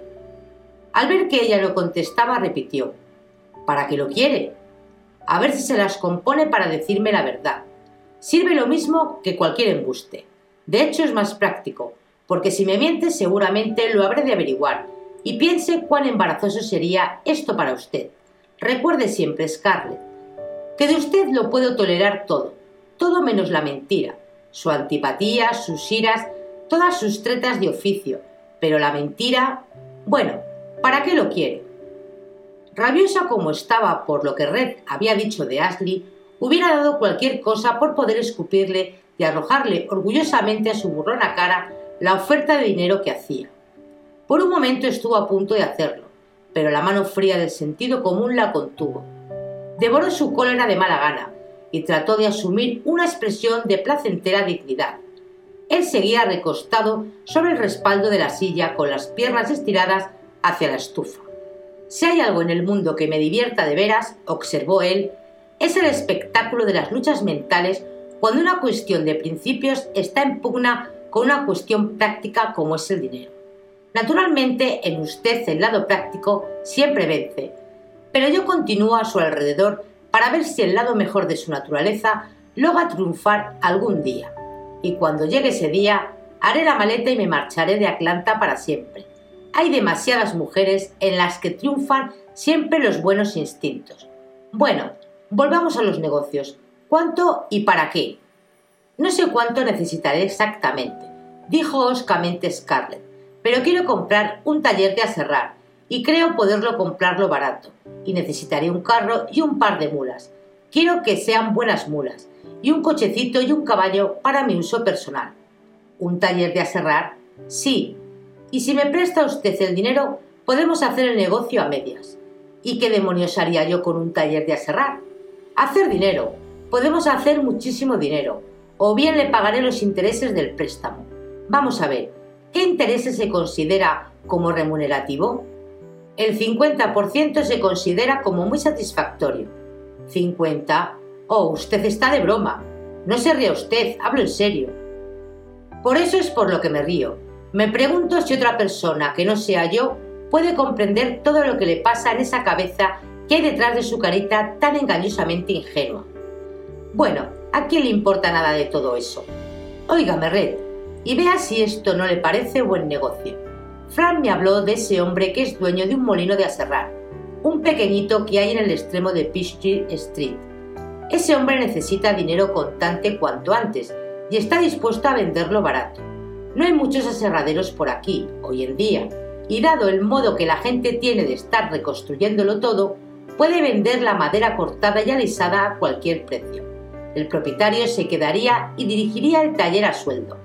Al ver que ella no contestaba, repitió, ¿Para qué lo quiere? A ver si se las compone para decirme la verdad. Sirve lo mismo que cualquier embuste. De hecho, es más práctico, porque si me miente seguramente lo habré de averiguar, y piense cuán embarazoso sería esto para usted. Recuerde siempre, Scarlett, que de usted lo puedo tolerar todo, todo menos la mentira, su antipatía, sus iras, todas sus tretas de oficio, pero la mentira... Bueno, ¿Para qué lo quiere? Rabiosa como estaba por lo que Red había dicho de Ashley, hubiera dado cualquier cosa por poder escupirle y arrojarle orgullosamente a su burrona cara la oferta de dinero que hacía. Por un momento estuvo a punto de hacerlo, pero la mano fría del sentido común la contuvo. Devoró su cólera de mala gana y trató de asumir una expresión de placentera dignidad. Él seguía recostado sobre el respaldo de la silla con las piernas estiradas hacia la estufa. Si hay algo en el mundo que me divierta de veras, observó él, es el espectáculo de las luchas mentales cuando una cuestión de principios está en pugna con una cuestión práctica como es el dinero. Naturalmente, en usted el lado práctico siempre vence, pero yo continúo a su alrededor para ver si el lado mejor de su naturaleza logra triunfar algún día. Y cuando llegue ese día, haré la maleta y me marcharé de Atlanta para siempre hay demasiadas mujeres en las que triunfan siempre los buenos instintos. Bueno, volvamos a los negocios. ¿Cuánto y para qué? No sé cuánto necesitaré exactamente, dijo hoscamente Scarlett, pero quiero comprar un taller de aserrar y creo poderlo comprarlo barato. Y necesitaré un carro y un par de mulas. Quiero que sean buenas mulas y un cochecito y un caballo para mi uso personal. ¿Un taller de aserrar? Sí, y si me presta usted el dinero, podemos hacer el negocio a medias. ¿Y qué demonios haría yo con un taller de aserrar? Hacer dinero. Podemos hacer muchísimo dinero. O bien le pagaré los intereses del préstamo. Vamos a ver, ¿qué intereses se considera como remunerativo? El 50% se considera como muy satisfactorio. 50. Oh, usted está de broma. No se ría usted, hablo en serio. Por eso es por lo que me río. Me pregunto si otra persona que no sea yo puede comprender todo lo que le pasa en esa cabeza que hay detrás de su carita tan engañosamente ingenua. Bueno, ¿a quién le importa nada de todo eso? Óigame, Red, y vea si esto no le parece buen negocio. Fran me habló de ese hombre que es dueño de un molino de aserrar, un pequeñito que hay en el extremo de Peachtree Street. Ese hombre necesita dinero contante cuanto antes y está dispuesto a venderlo barato. No hay muchos aserraderos por aquí, hoy en día, y dado el modo que la gente tiene de estar reconstruyéndolo todo, puede vender la madera cortada y alisada a cualquier precio. El propietario se quedaría y dirigiría el taller a sueldo.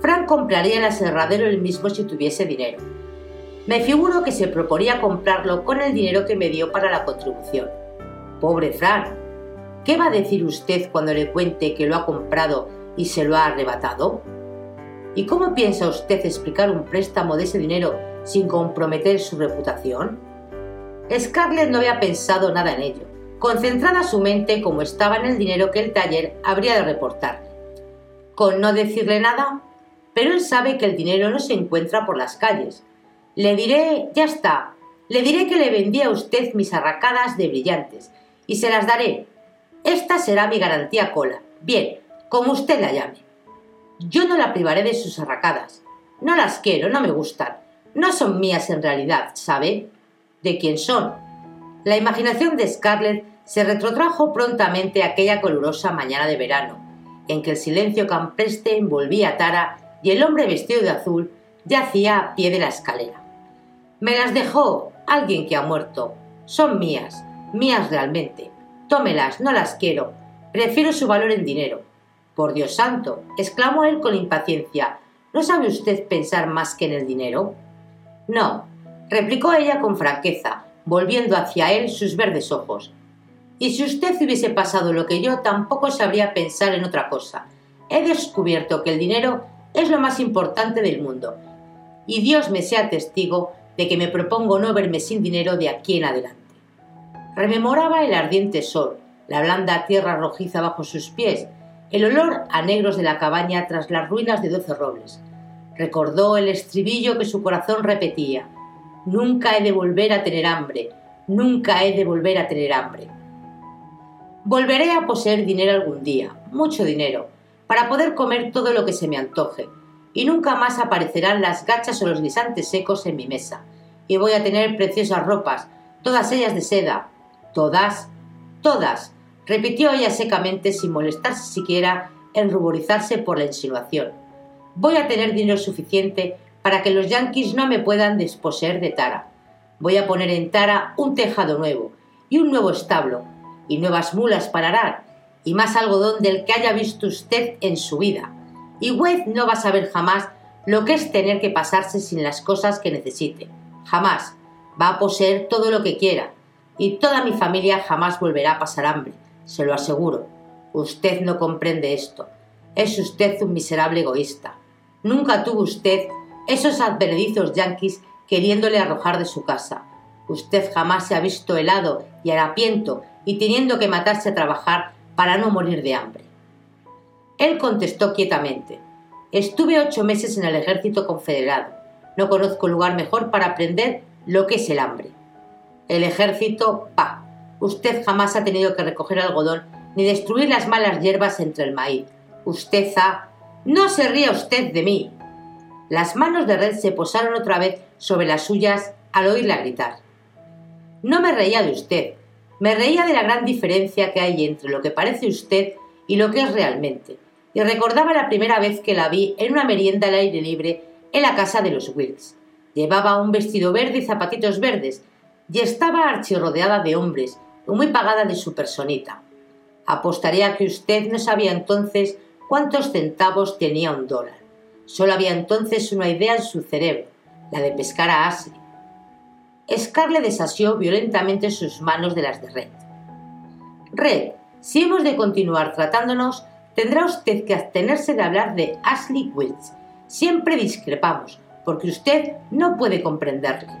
Frank compraría el aserradero él mismo si tuviese dinero. Me figuro que se proponía comprarlo con el dinero que me dio para la contribución. Pobre Frank. ¿Qué va a decir usted cuando le cuente que lo ha comprado y se lo ha arrebatado? ¿Y cómo piensa usted explicar un préstamo de ese dinero sin comprometer su reputación? Scarlett no había pensado nada en ello, concentrada su mente como estaba en el dinero que el taller habría de reportarle. Con no decirle nada, pero él sabe que el dinero no se encuentra por las calles. Le diré, ya está, le diré que le vendí a usted mis arracadas de brillantes, y se las daré. Esta será mi garantía cola. Bien, como usted la llame. Yo no la privaré de sus arracadas. No las quiero, no me gustan. No son mías en realidad, ¿sabe? ¿De quién son? La imaginación de Scarlett se retrotrajo prontamente a aquella colorosa mañana de verano, en que el silencio campreste envolvía a Tara y el hombre vestido de azul yacía a pie de la escalera. Me las dejó alguien que ha muerto. Son mías, mías realmente. Tómelas, no las quiero. Prefiero su valor en dinero. Por Dios santo, exclamó él con impaciencia, ¿no sabe usted pensar más que en el dinero? No, replicó ella con franqueza, volviendo hacia él sus verdes ojos. Y si usted hubiese pasado lo que yo, tampoco sabría pensar en otra cosa. He descubierto que el dinero es lo más importante del mundo. Y Dios me sea testigo de que me propongo no verme sin dinero de aquí en adelante. Rememoraba el ardiente sol, la blanda tierra rojiza bajo sus pies, el olor a negros de la cabaña tras las ruinas de doce robles. Recordó el estribillo que su corazón repetía. Nunca he de volver a tener hambre, nunca he de volver a tener hambre. Volveré a poseer dinero algún día, mucho dinero, para poder comer todo lo que se me antoje, y nunca más aparecerán las gachas o los guisantes secos en mi mesa, y voy a tener preciosas ropas, todas ellas de seda, todas, todas, repitió ella secamente sin molestarse siquiera en ruborizarse por la insinuación. Voy a tener dinero suficiente para que los yanquis no me puedan desposeer de Tara. Voy a poner en Tara un tejado nuevo y un nuevo establo y nuevas mulas para arar y más algodón del que haya visto usted en su vida. Y Wade no va a saber jamás lo que es tener que pasarse sin las cosas que necesite. Jamás. Va a poseer todo lo que quiera. Y toda mi familia jamás volverá a pasar hambre. Se lo aseguro. Usted no comprende esto. Es usted un miserable egoísta. Nunca tuvo usted esos advenedizos yanquis queriéndole arrojar de su casa. Usted jamás se ha visto helado y harapiento y teniendo que matarse a trabajar para no morir de hambre. Él contestó quietamente. Estuve ocho meses en el ejército confederado. No conozco lugar mejor para aprender lo que es el hambre. El ejército, pa. Usted jamás ha tenido que recoger algodón ni destruir las malas hierbas entre el maíz. Usted ha... No se ría usted de mí. Las manos de Red se posaron otra vez sobre las suyas al oírla gritar. No me reía de usted, me reía de la gran diferencia que hay entre lo que parece usted y lo que es realmente, y recordaba la primera vez que la vi en una merienda al aire libre en la casa de los Wilkes. Llevaba un vestido verde y zapatitos verdes, y estaba archirrodeada de hombres, muy pagada de su personita. Apostaría que usted no sabía entonces cuántos centavos tenía un dólar. Solo había entonces una idea en su cerebro, la de pescar a Ashley. Scarlett desasió violentamente sus manos de las de Red. Red, si hemos de continuar tratándonos, tendrá usted que abstenerse de hablar de Ashley Wills. Siempre discrepamos, porque usted no puede comprenderle.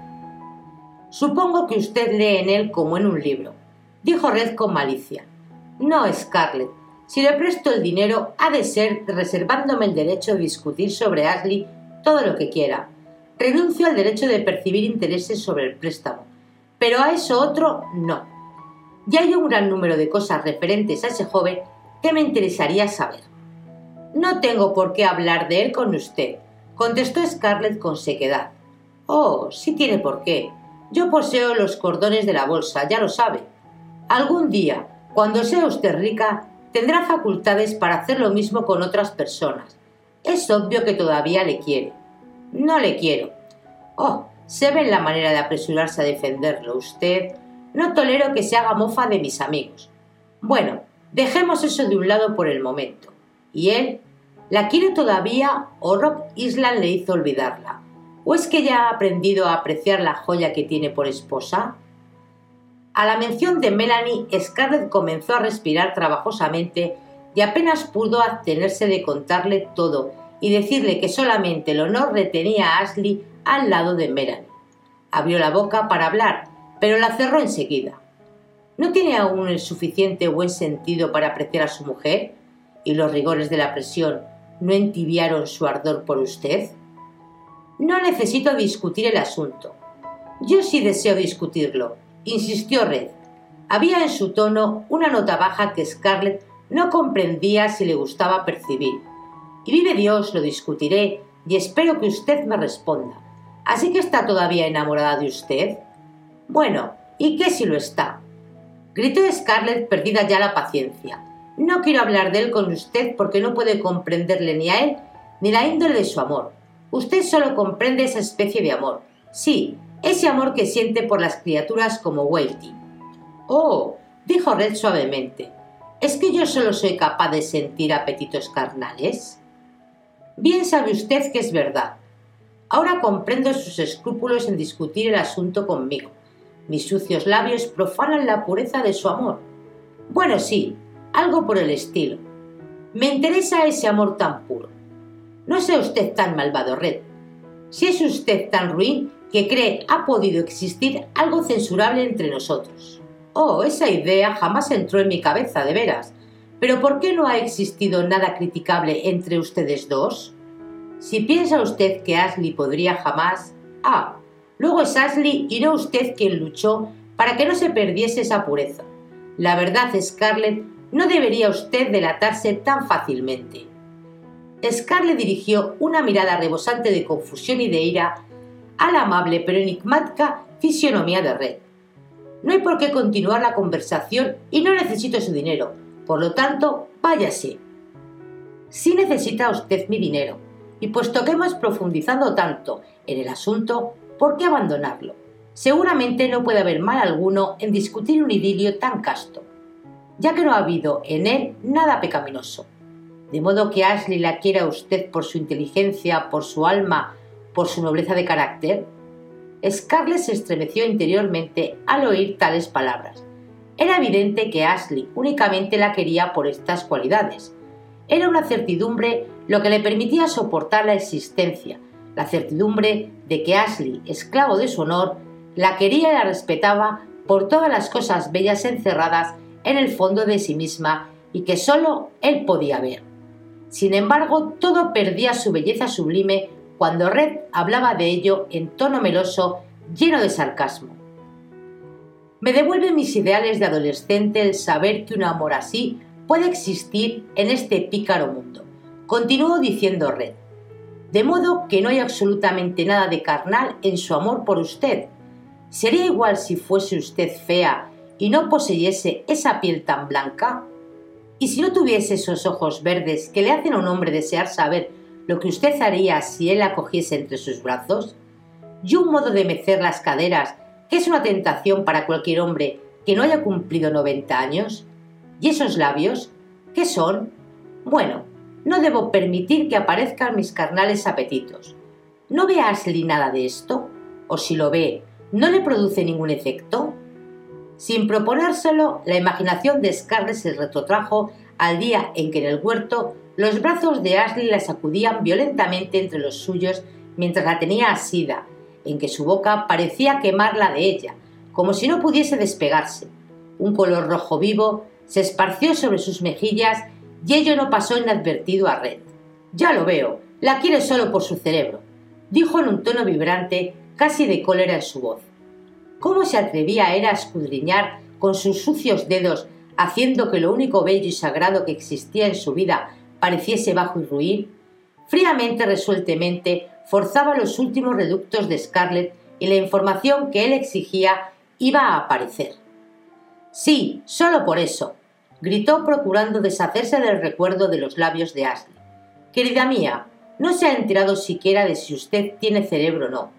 Supongo que usted lee en él como en un libro, dijo Red con malicia. No, Scarlett, Si le presto el dinero, ha de ser reservándome el derecho de discutir sobre Ashley todo lo que quiera. Renuncio al derecho de percibir intereses sobre el préstamo. Pero a eso otro no. Y hay un gran número de cosas referentes a ese joven que me interesaría saber. No tengo por qué hablar de él con usted, contestó Scarlett con sequedad. Oh, sí tiene por qué. Yo poseo los cordones de la bolsa, ya lo sabe. Algún día, cuando sea usted rica, tendrá facultades para hacer lo mismo con otras personas. Es obvio que todavía le quiere. No le quiero. Oh, se ve en la manera de apresurarse a defenderlo. Usted. No tolero que se haga mofa de mis amigos. Bueno, dejemos eso de un lado por el momento. ¿Y él? ¿La quiere todavía o Rock Island le hizo olvidarla? ¿O es que ya ha aprendido a apreciar la joya que tiene por esposa? A la mención de Melanie, Scarlett comenzó a respirar trabajosamente y apenas pudo abstenerse de contarle todo y decirle que solamente el honor retenía a Ashley al lado de Melanie. Abrió la boca para hablar, pero la cerró enseguida. ¿No tiene aún el suficiente buen sentido para apreciar a su mujer? ¿Y los rigores de la presión no entibiaron su ardor por usted? No necesito discutir el asunto. Yo sí deseo discutirlo, insistió Red. Había en su tono una nota baja que Scarlett no comprendía si le gustaba percibir. Y vive Dios, lo discutiré y espero que usted me responda. ¿Así que está todavía enamorada de usted? Bueno, ¿y qué si lo está? Gritó Scarlett perdida ya la paciencia. No quiero hablar de él con usted porque no puede comprenderle ni a él ni la índole de su amor. Usted solo comprende esa especie de amor. Sí, ese amor que siente por las criaturas como Welty. Oh, dijo Red suavemente. ¿Es que yo solo soy capaz de sentir apetitos carnales? Bien sabe usted que es verdad. Ahora comprendo sus escrúpulos en discutir el asunto conmigo. Mis sucios labios profanan la pureza de su amor. Bueno, sí, algo por el estilo. Me interesa ese amor tan puro. No sea usted tan malvado, Red. Si es usted tan ruin que cree ha podido existir algo censurable entre nosotros. Oh, esa idea jamás entró en mi cabeza, de veras. Pero ¿por qué no ha existido nada criticable entre ustedes dos? Si piensa usted que Ashley podría jamás... Ah, luego es Ashley y no usted quien luchó para que no se perdiese esa pureza. La verdad, Scarlett, no debería usted delatarse tan fácilmente. Scarlett dirigió una mirada rebosante de confusión y de ira a amable pero enigmática fisionomía de Red. No hay por qué continuar la conversación y no necesito su dinero, por lo tanto, váyase. Si necesita usted mi dinero, y puesto que hemos profundizado tanto en el asunto, ¿por qué abandonarlo? Seguramente no puede haber mal alguno en discutir un idilio tan casto, ya que no ha habido en él nada pecaminoso. De modo que Ashley la quiera usted por su inteligencia, por su alma, por su nobleza de carácter. Scarlett se estremeció interiormente al oír tales palabras. Era evidente que Ashley únicamente la quería por estas cualidades. Era una certidumbre lo que le permitía soportar la existencia, la certidumbre de que Ashley, esclavo de su honor, la quería y la respetaba por todas las cosas bellas encerradas en el fondo de sí misma y que sólo él podía ver. Sin embargo, todo perdía su belleza sublime cuando Red hablaba de ello en tono meloso, lleno de sarcasmo. Me devuelve mis ideales de adolescente el saber que un amor así puede existir en este pícaro mundo. Continuó diciendo Red. De modo que no hay absolutamente nada de carnal en su amor por usted. ¿Sería igual si fuese usted fea y no poseyese esa piel tan blanca? Y si no tuviese esos ojos verdes que le hacen a un hombre desear saber lo que usted haría si él la cogiese entre sus brazos, y un modo de mecer las caderas que es una tentación para cualquier hombre que no haya cumplido 90 años, y esos labios, ¿qué son? Bueno, no debo permitir que aparezcan mis carnales apetitos. ¿No ve Ashley nada de esto? ¿O si lo ve, no le produce ningún efecto? Sin proponérselo, la imaginación de Scarlett se retrotrajo al día en que en el huerto los brazos de Ashley la sacudían violentamente entre los suyos mientras la tenía asida, en que su boca parecía quemarla de ella, como si no pudiese despegarse. Un color rojo vivo se esparció sobre sus mejillas y ello no pasó inadvertido a Red. Ya lo veo, la quiere solo por su cerebro, dijo en un tono vibrante, casi de cólera en su voz. ¿Cómo se atrevía él a escudriñar con sus sucios dedos, haciendo que lo único bello y sagrado que existía en su vida pareciese bajo y ruin? Fríamente, resueltamente, forzaba los últimos reductos de Scarlett y la información que él exigía iba a aparecer. Sí, solo por eso, gritó procurando deshacerse del recuerdo de los labios de Ashley. Querida mía, no se ha enterado siquiera de si usted tiene cerebro o no.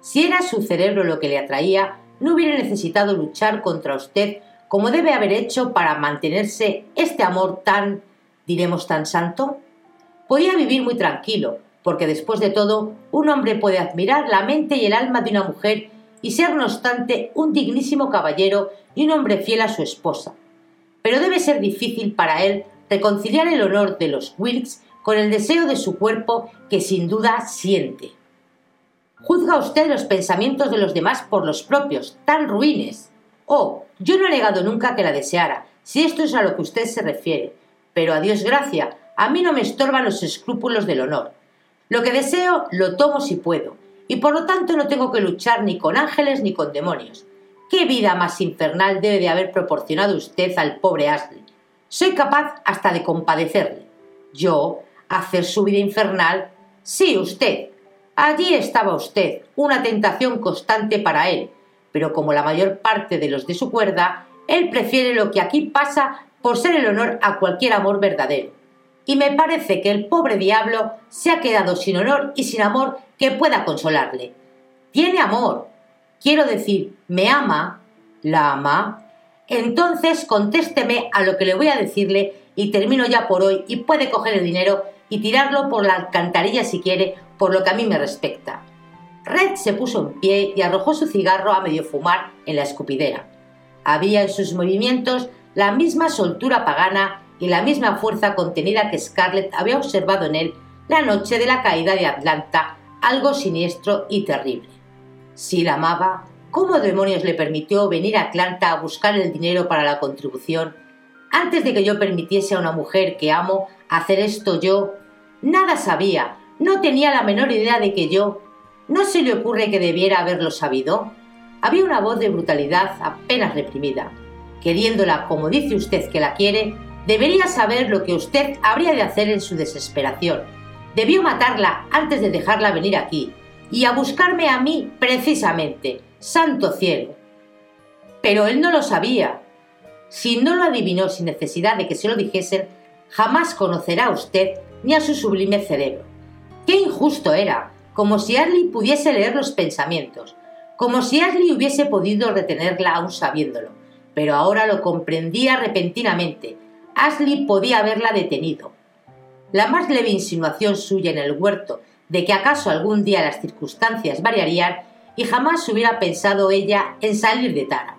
Si era su cerebro lo que le atraía, no hubiera necesitado luchar contra usted como debe haber hecho para mantenerse este amor tan, diremos, tan santo. Podía vivir muy tranquilo, porque después de todo, un hombre puede admirar la mente y el alma de una mujer y ser no obstante un dignísimo caballero y un hombre fiel a su esposa. Pero debe ser difícil para él reconciliar el honor de los Wilkes con el deseo de su cuerpo que sin duda siente. Juzga usted los pensamientos de los demás por los propios, tan ruines. Oh, yo no he negado nunca que la deseara, si esto es a lo que usted se refiere. Pero a Dios gracia, a mí no me estorban los escrúpulos del honor. Lo que deseo lo tomo si puedo, y por lo tanto no tengo que luchar ni con ángeles ni con demonios. ¿Qué vida más infernal debe de haber proporcionado usted al pobre Ashley? Soy capaz hasta de compadecerle. Yo, hacer su vida infernal. Sí, usted. Allí estaba usted, una tentación constante para él, pero como la mayor parte de los de su cuerda, él prefiere lo que aquí pasa por ser el honor a cualquier amor verdadero. Y me parece que el pobre diablo se ha quedado sin honor y sin amor que pueda consolarle. Tiene amor. Quiero decir, me ama. ¿La ama? Entonces contésteme a lo que le voy a decirle y termino ya por hoy y puede coger el dinero y tirarlo por la alcantarilla si quiere, por lo que a mí me respecta. Red se puso en pie y arrojó su cigarro a medio fumar en la escupidera. Había en sus movimientos la misma soltura pagana y la misma fuerza contenida que Scarlett había observado en él la noche de la caída de Atlanta, algo siniestro y terrible. Si la amaba, ¿cómo demonios le permitió venir a Atlanta a buscar el dinero para la contribución antes de que yo permitiese a una mujer que amo hacer esto yo? Nada sabía, no tenía la menor idea de que yo. ¿No se le ocurre que debiera haberlo sabido? Había una voz de brutalidad apenas reprimida. Queriéndola como dice usted que la quiere, debería saber lo que usted habría de hacer en su desesperación. Debió matarla antes de dejarla venir aquí, y a buscarme a mí precisamente. Santo cielo. Pero él no lo sabía, si no lo adivinó sin necesidad de que se lo dijesen, jamás conocerá a usted ni a su sublime cerebro. ¡Qué injusto era! Como si Ashley pudiese leer los pensamientos, como si Ashley hubiese podido retenerla aún sabiéndolo. Pero ahora lo comprendía repentinamente. Ashley podía haberla detenido. La más leve insinuación suya en el huerto de que acaso algún día las circunstancias variarían y jamás hubiera pensado ella en salir de Tara.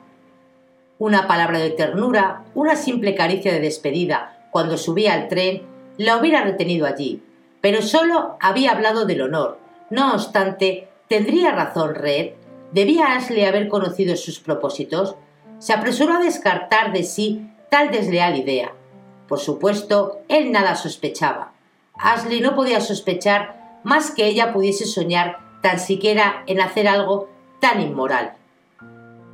Una palabra de ternura, una simple caricia de despedida cuando subía al tren, la hubiera retenido allí, pero solo había hablado del honor. No obstante, tendría razón Red. ¿Debía Ashley haber conocido sus propósitos? Se apresuró a descartar de sí tal desleal idea. Por supuesto, él nada sospechaba. Ashley no podía sospechar más que ella pudiese soñar tan siquiera en hacer algo tan inmoral.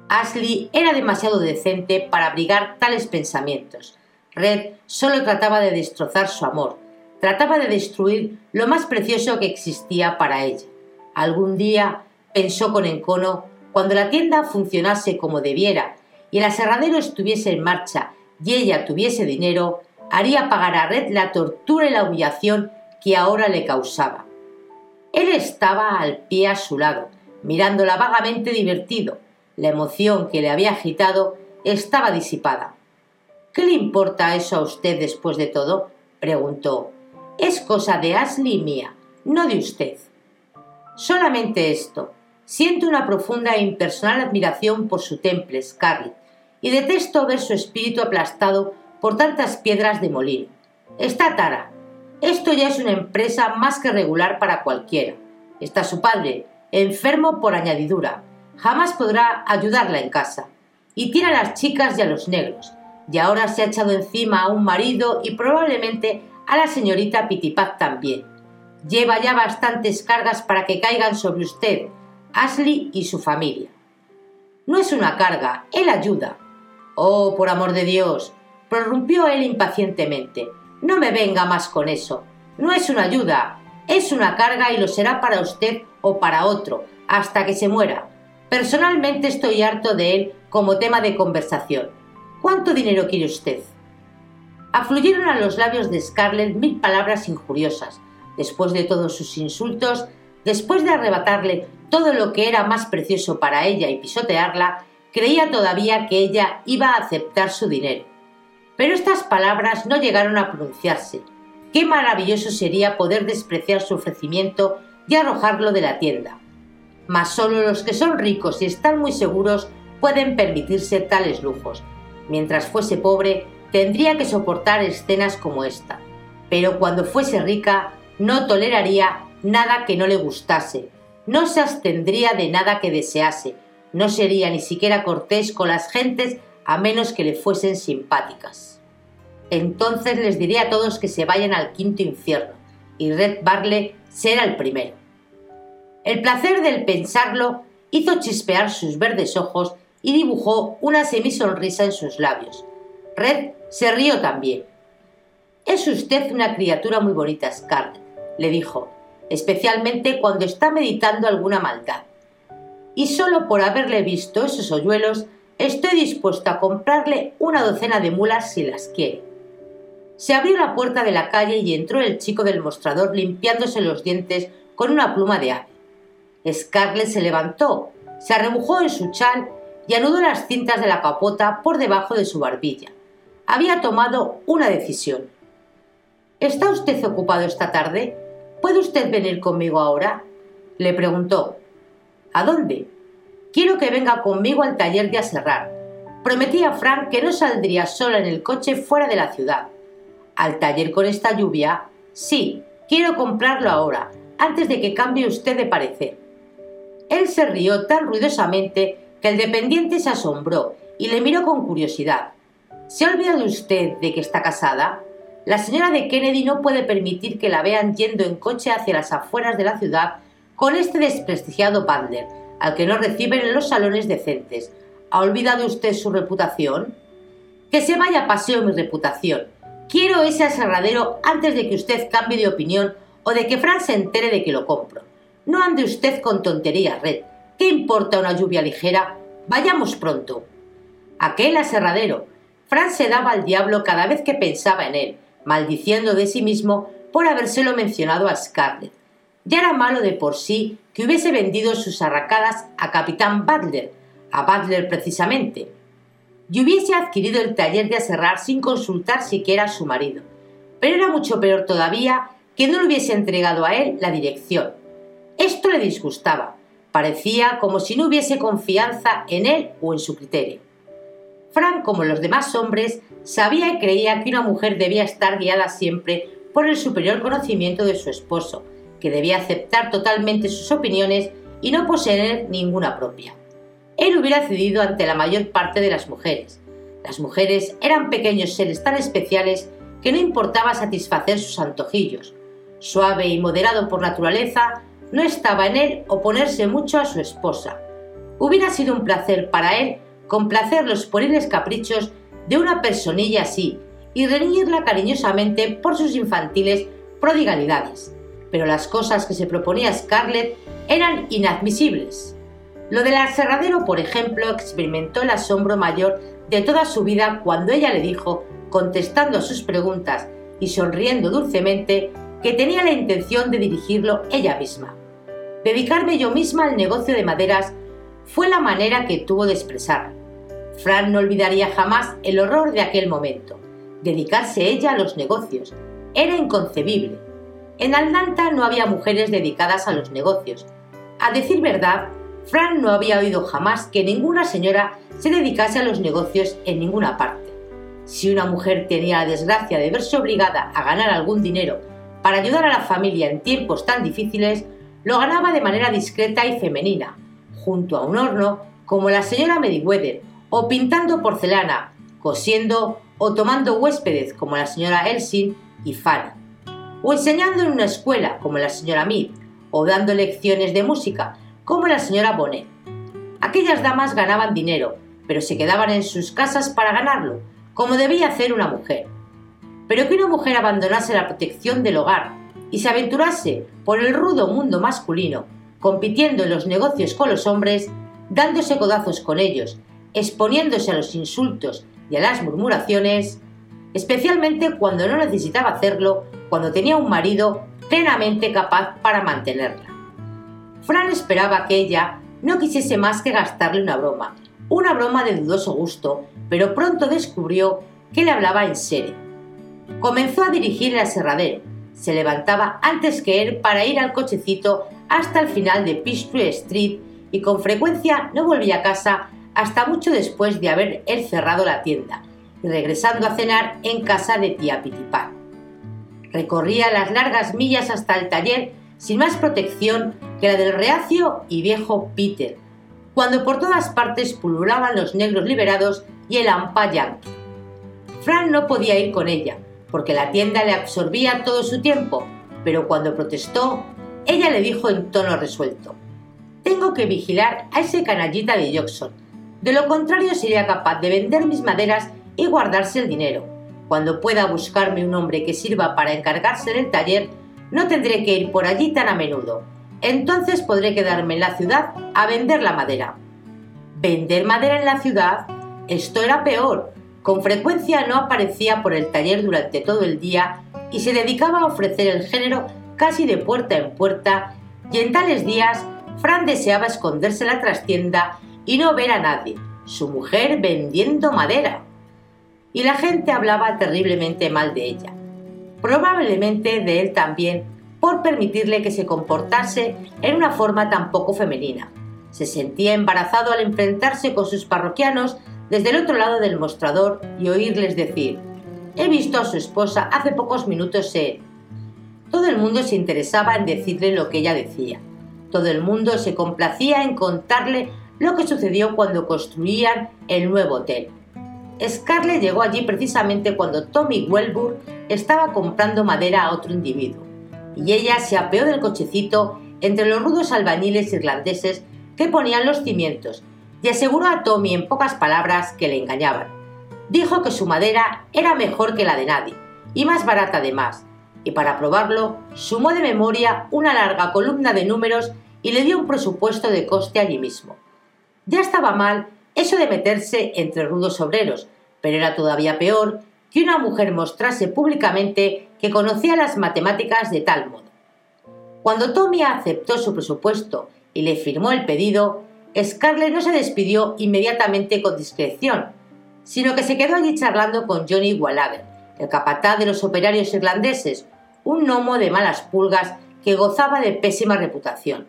Ashley era demasiado decente para abrigar tales pensamientos. Red solo trataba de destrozar su amor, trataba de destruir lo más precioso que existía para ella. Algún día, pensó con encono, cuando la tienda funcionase como debiera y el aserradero estuviese en marcha y ella tuviese dinero, haría pagar a Red la tortura y la humillación que ahora le causaba. Él estaba al pie a su lado, mirándola vagamente divertido, la emoción que le había agitado estaba disipada. ¿Qué le importa eso a usted después de todo? preguntó. Es cosa de Ashley mía, no de usted. Solamente esto. Siento una profunda e impersonal admiración por su temple, Scarlett, y detesto ver su espíritu aplastado por tantas piedras de molino. Está Tara. Esto ya es una empresa más que regular para cualquiera. Está su padre, enfermo por añadidura, jamás podrá ayudarla en casa. Y tiene a las chicas y a los negros. y ahora se ha echado encima a un marido y probablemente a la señorita Pitipat también. Lleva ya bastantes cargas para que caigan sobre usted, Ashley y su familia. No es una carga, él ayuda. Oh, por amor de Dios, prorrumpió él impacientemente. No me venga más con eso. No es una ayuda, es una carga y lo será para usted o para otro, hasta que se muera. Personalmente estoy harto de él como tema de conversación. ¿Cuánto dinero quiere usted? Afluyeron a los labios de Scarlett mil palabras injuriosas. Después de todos sus insultos, después de arrebatarle todo lo que era más precioso para ella y pisotearla, creía todavía que ella iba a aceptar su dinero. Pero estas palabras no llegaron a pronunciarse. Qué maravilloso sería poder despreciar su ofrecimiento y arrojarlo de la tienda. Mas solo los que son ricos y están muy seguros pueden permitirse tales lujos. Mientras fuese pobre, tendría que soportar escenas como esta. Pero cuando fuese rica, no toleraría nada que no le gustase, no se abstendría de nada que desease, no sería ni siquiera cortés con las gentes a menos que le fuesen simpáticas. Entonces les diré a todos que se vayan al quinto infierno, y Red Barley será el primero. El placer del pensarlo hizo chispear sus verdes ojos y dibujó una semisonrisa en sus labios. Red se rió también. Es usted una criatura muy bonita, Scarlett, le dijo, especialmente cuando está meditando alguna maldad. Y solo por haberle visto esos hoyuelos, estoy dispuesto a comprarle una docena de mulas si las quiere. Se abrió la puerta de la calle y entró el chico del mostrador limpiándose los dientes con una pluma de ave. Scarlett se levantó, se arrebujó en su chal y anudó las cintas de la capota por debajo de su barbilla. Había tomado una decisión. ¿Está usted ocupado esta tarde? ¿Puede usted venir conmigo ahora? le preguntó. ¿A dónde? Quiero que venga conmigo al taller de aserrar. Prometí a Frank que no saldría sola en el coche fuera de la ciudad. ¿Al taller con esta lluvia? Sí, quiero comprarlo ahora, antes de que cambie usted de parecer. Él se rió tan ruidosamente que el dependiente se asombró y le miró con curiosidad. ¿Se ha olvidado usted de que está casada? La señora de Kennedy no puede permitir que la vean yendo en coche hacia las afueras de la ciudad con este desprestigiado Butler, al que no reciben en los salones decentes. ¿Ha olvidado usted su reputación? Que se vaya a paseo mi reputación. Quiero ese aserradero antes de que usted cambie de opinión o de que Fran se entere de que lo compro. No ande usted con tonterías, Red. ¿Qué importa una lluvia ligera? Vayamos pronto. Aquel aserradero. Fran se daba al diablo cada vez que pensaba en él, maldiciendo de sí mismo por habérselo mencionado a Scarlett. Ya era malo de por sí que hubiese vendido sus arracadas a Capitán Butler, a Butler precisamente, y hubiese adquirido el taller de aserrar sin consultar siquiera a su marido. Pero era mucho peor todavía que no le hubiese entregado a él la dirección, esto le disgustaba. Parecía como si no hubiese confianza en él o en su criterio. Frank, como los demás hombres, sabía y creía que una mujer debía estar guiada siempre por el superior conocimiento de su esposo, que debía aceptar totalmente sus opiniones y no poseer ninguna propia. Él hubiera cedido ante la mayor parte de las mujeres. Las mujeres eran pequeños seres tan especiales que no importaba satisfacer sus antojillos. Suave y moderado por naturaleza, no estaba en él oponerse mucho a su esposa. Hubiera sido un placer para él complacer los poriles caprichos de una personilla así y reñirla cariñosamente por sus infantiles prodigalidades. Pero las cosas que se proponía Scarlett eran inadmisibles. Lo del aserradero, por ejemplo, experimentó el asombro mayor de toda su vida cuando ella le dijo, contestando a sus preguntas y sonriendo dulcemente, que tenía la intención de dirigirlo ella misma. Dedicarme yo misma al negocio de maderas fue la manera que tuvo de expresar. Fran no olvidaría jamás el horror de aquel momento. Dedicarse ella a los negocios. Era inconcebible. En Atlanta no había mujeres dedicadas a los negocios. A decir verdad, Fran no había oído jamás que ninguna señora se dedicase a los negocios en ninguna parte. Si una mujer tenía la desgracia de verse obligada a ganar algún dinero para ayudar a la familia en tiempos tan difíciles, lo ganaba de manera discreta y femenina, junto a un horno como la señora Meriwether, o pintando porcelana, cosiendo o tomando huéspedes como la señora Elsin y Fanny, o enseñando en una escuela como la señora Mead, o dando lecciones de música como la señora Bonnet. Aquellas damas ganaban dinero, pero se quedaban en sus casas para ganarlo, como debía hacer una mujer. Pero que una mujer abandonase la protección del hogar y se aventurase por el rudo mundo masculino, compitiendo en los negocios con los hombres, dándose codazos con ellos, exponiéndose a los insultos y a las murmuraciones, especialmente cuando no necesitaba hacerlo, cuando tenía un marido plenamente capaz para mantenerla. Fran esperaba que ella no quisiese más que gastarle una broma, una broma de dudoso gusto, pero pronto descubrió que le hablaba en serio. Comenzó a dirigir el aserradero, se levantaba antes que él para ir al cochecito hasta el final de Peachtree Street y con frecuencia no volvía a casa hasta mucho después de haber él cerrado la tienda y regresando a cenar en casa de tía Pitipán. Recorría las largas millas hasta el taller sin más protección que la del reacio y viejo Peter, cuando por todas partes pululaban los negros liberados y el ampa yankee. Fran no podía ir con ella, porque la tienda le absorbía todo su tiempo, pero cuando protestó, ella le dijo en tono resuelto, Tengo que vigilar a ese canallita de Jackson, de lo contrario sería capaz de vender mis maderas y guardarse el dinero. Cuando pueda buscarme un hombre que sirva para encargarse del taller, no tendré que ir por allí tan a menudo. Entonces podré quedarme en la ciudad a vender la madera. ¿Vender madera en la ciudad? Esto era peor, con frecuencia no aparecía por el taller durante todo el día y se dedicaba a ofrecer el género casi de puerta en puerta y en tales días Fran deseaba esconderse en la trastienda y no ver a nadie, su mujer vendiendo madera. Y la gente hablaba terriblemente mal de ella, probablemente de él también, por permitirle que se comportase en una forma tan poco femenina. Se sentía embarazado al enfrentarse con sus parroquianos desde el otro lado del mostrador y oírles decir, he visto a su esposa hace pocos minutos. Todo el mundo se interesaba en decirle lo que ella decía. Todo el mundo se complacía en contarle lo que sucedió cuando construían el nuevo hotel. Scarlett llegó allí precisamente cuando Tommy Welburn estaba comprando madera a otro individuo, y ella se apeó del cochecito entre los rudos albañiles irlandeses que ponían los cimientos y aseguró a Tommy en pocas palabras que le engañaban. Dijo que su madera era mejor que la de nadie, y más barata además, y para probarlo sumó de memoria una larga columna de números y le dio un presupuesto de coste allí mismo. Ya estaba mal eso de meterse entre rudos obreros, pero era todavía peor que una mujer mostrase públicamente que conocía las matemáticas de tal modo. Cuando Tommy aceptó su presupuesto y le firmó el pedido, Scarlett no se despidió inmediatamente con discreción, sino que se quedó allí charlando con Johnny Wallaber, el capataz de los operarios irlandeses, un gnomo de malas pulgas que gozaba de pésima reputación.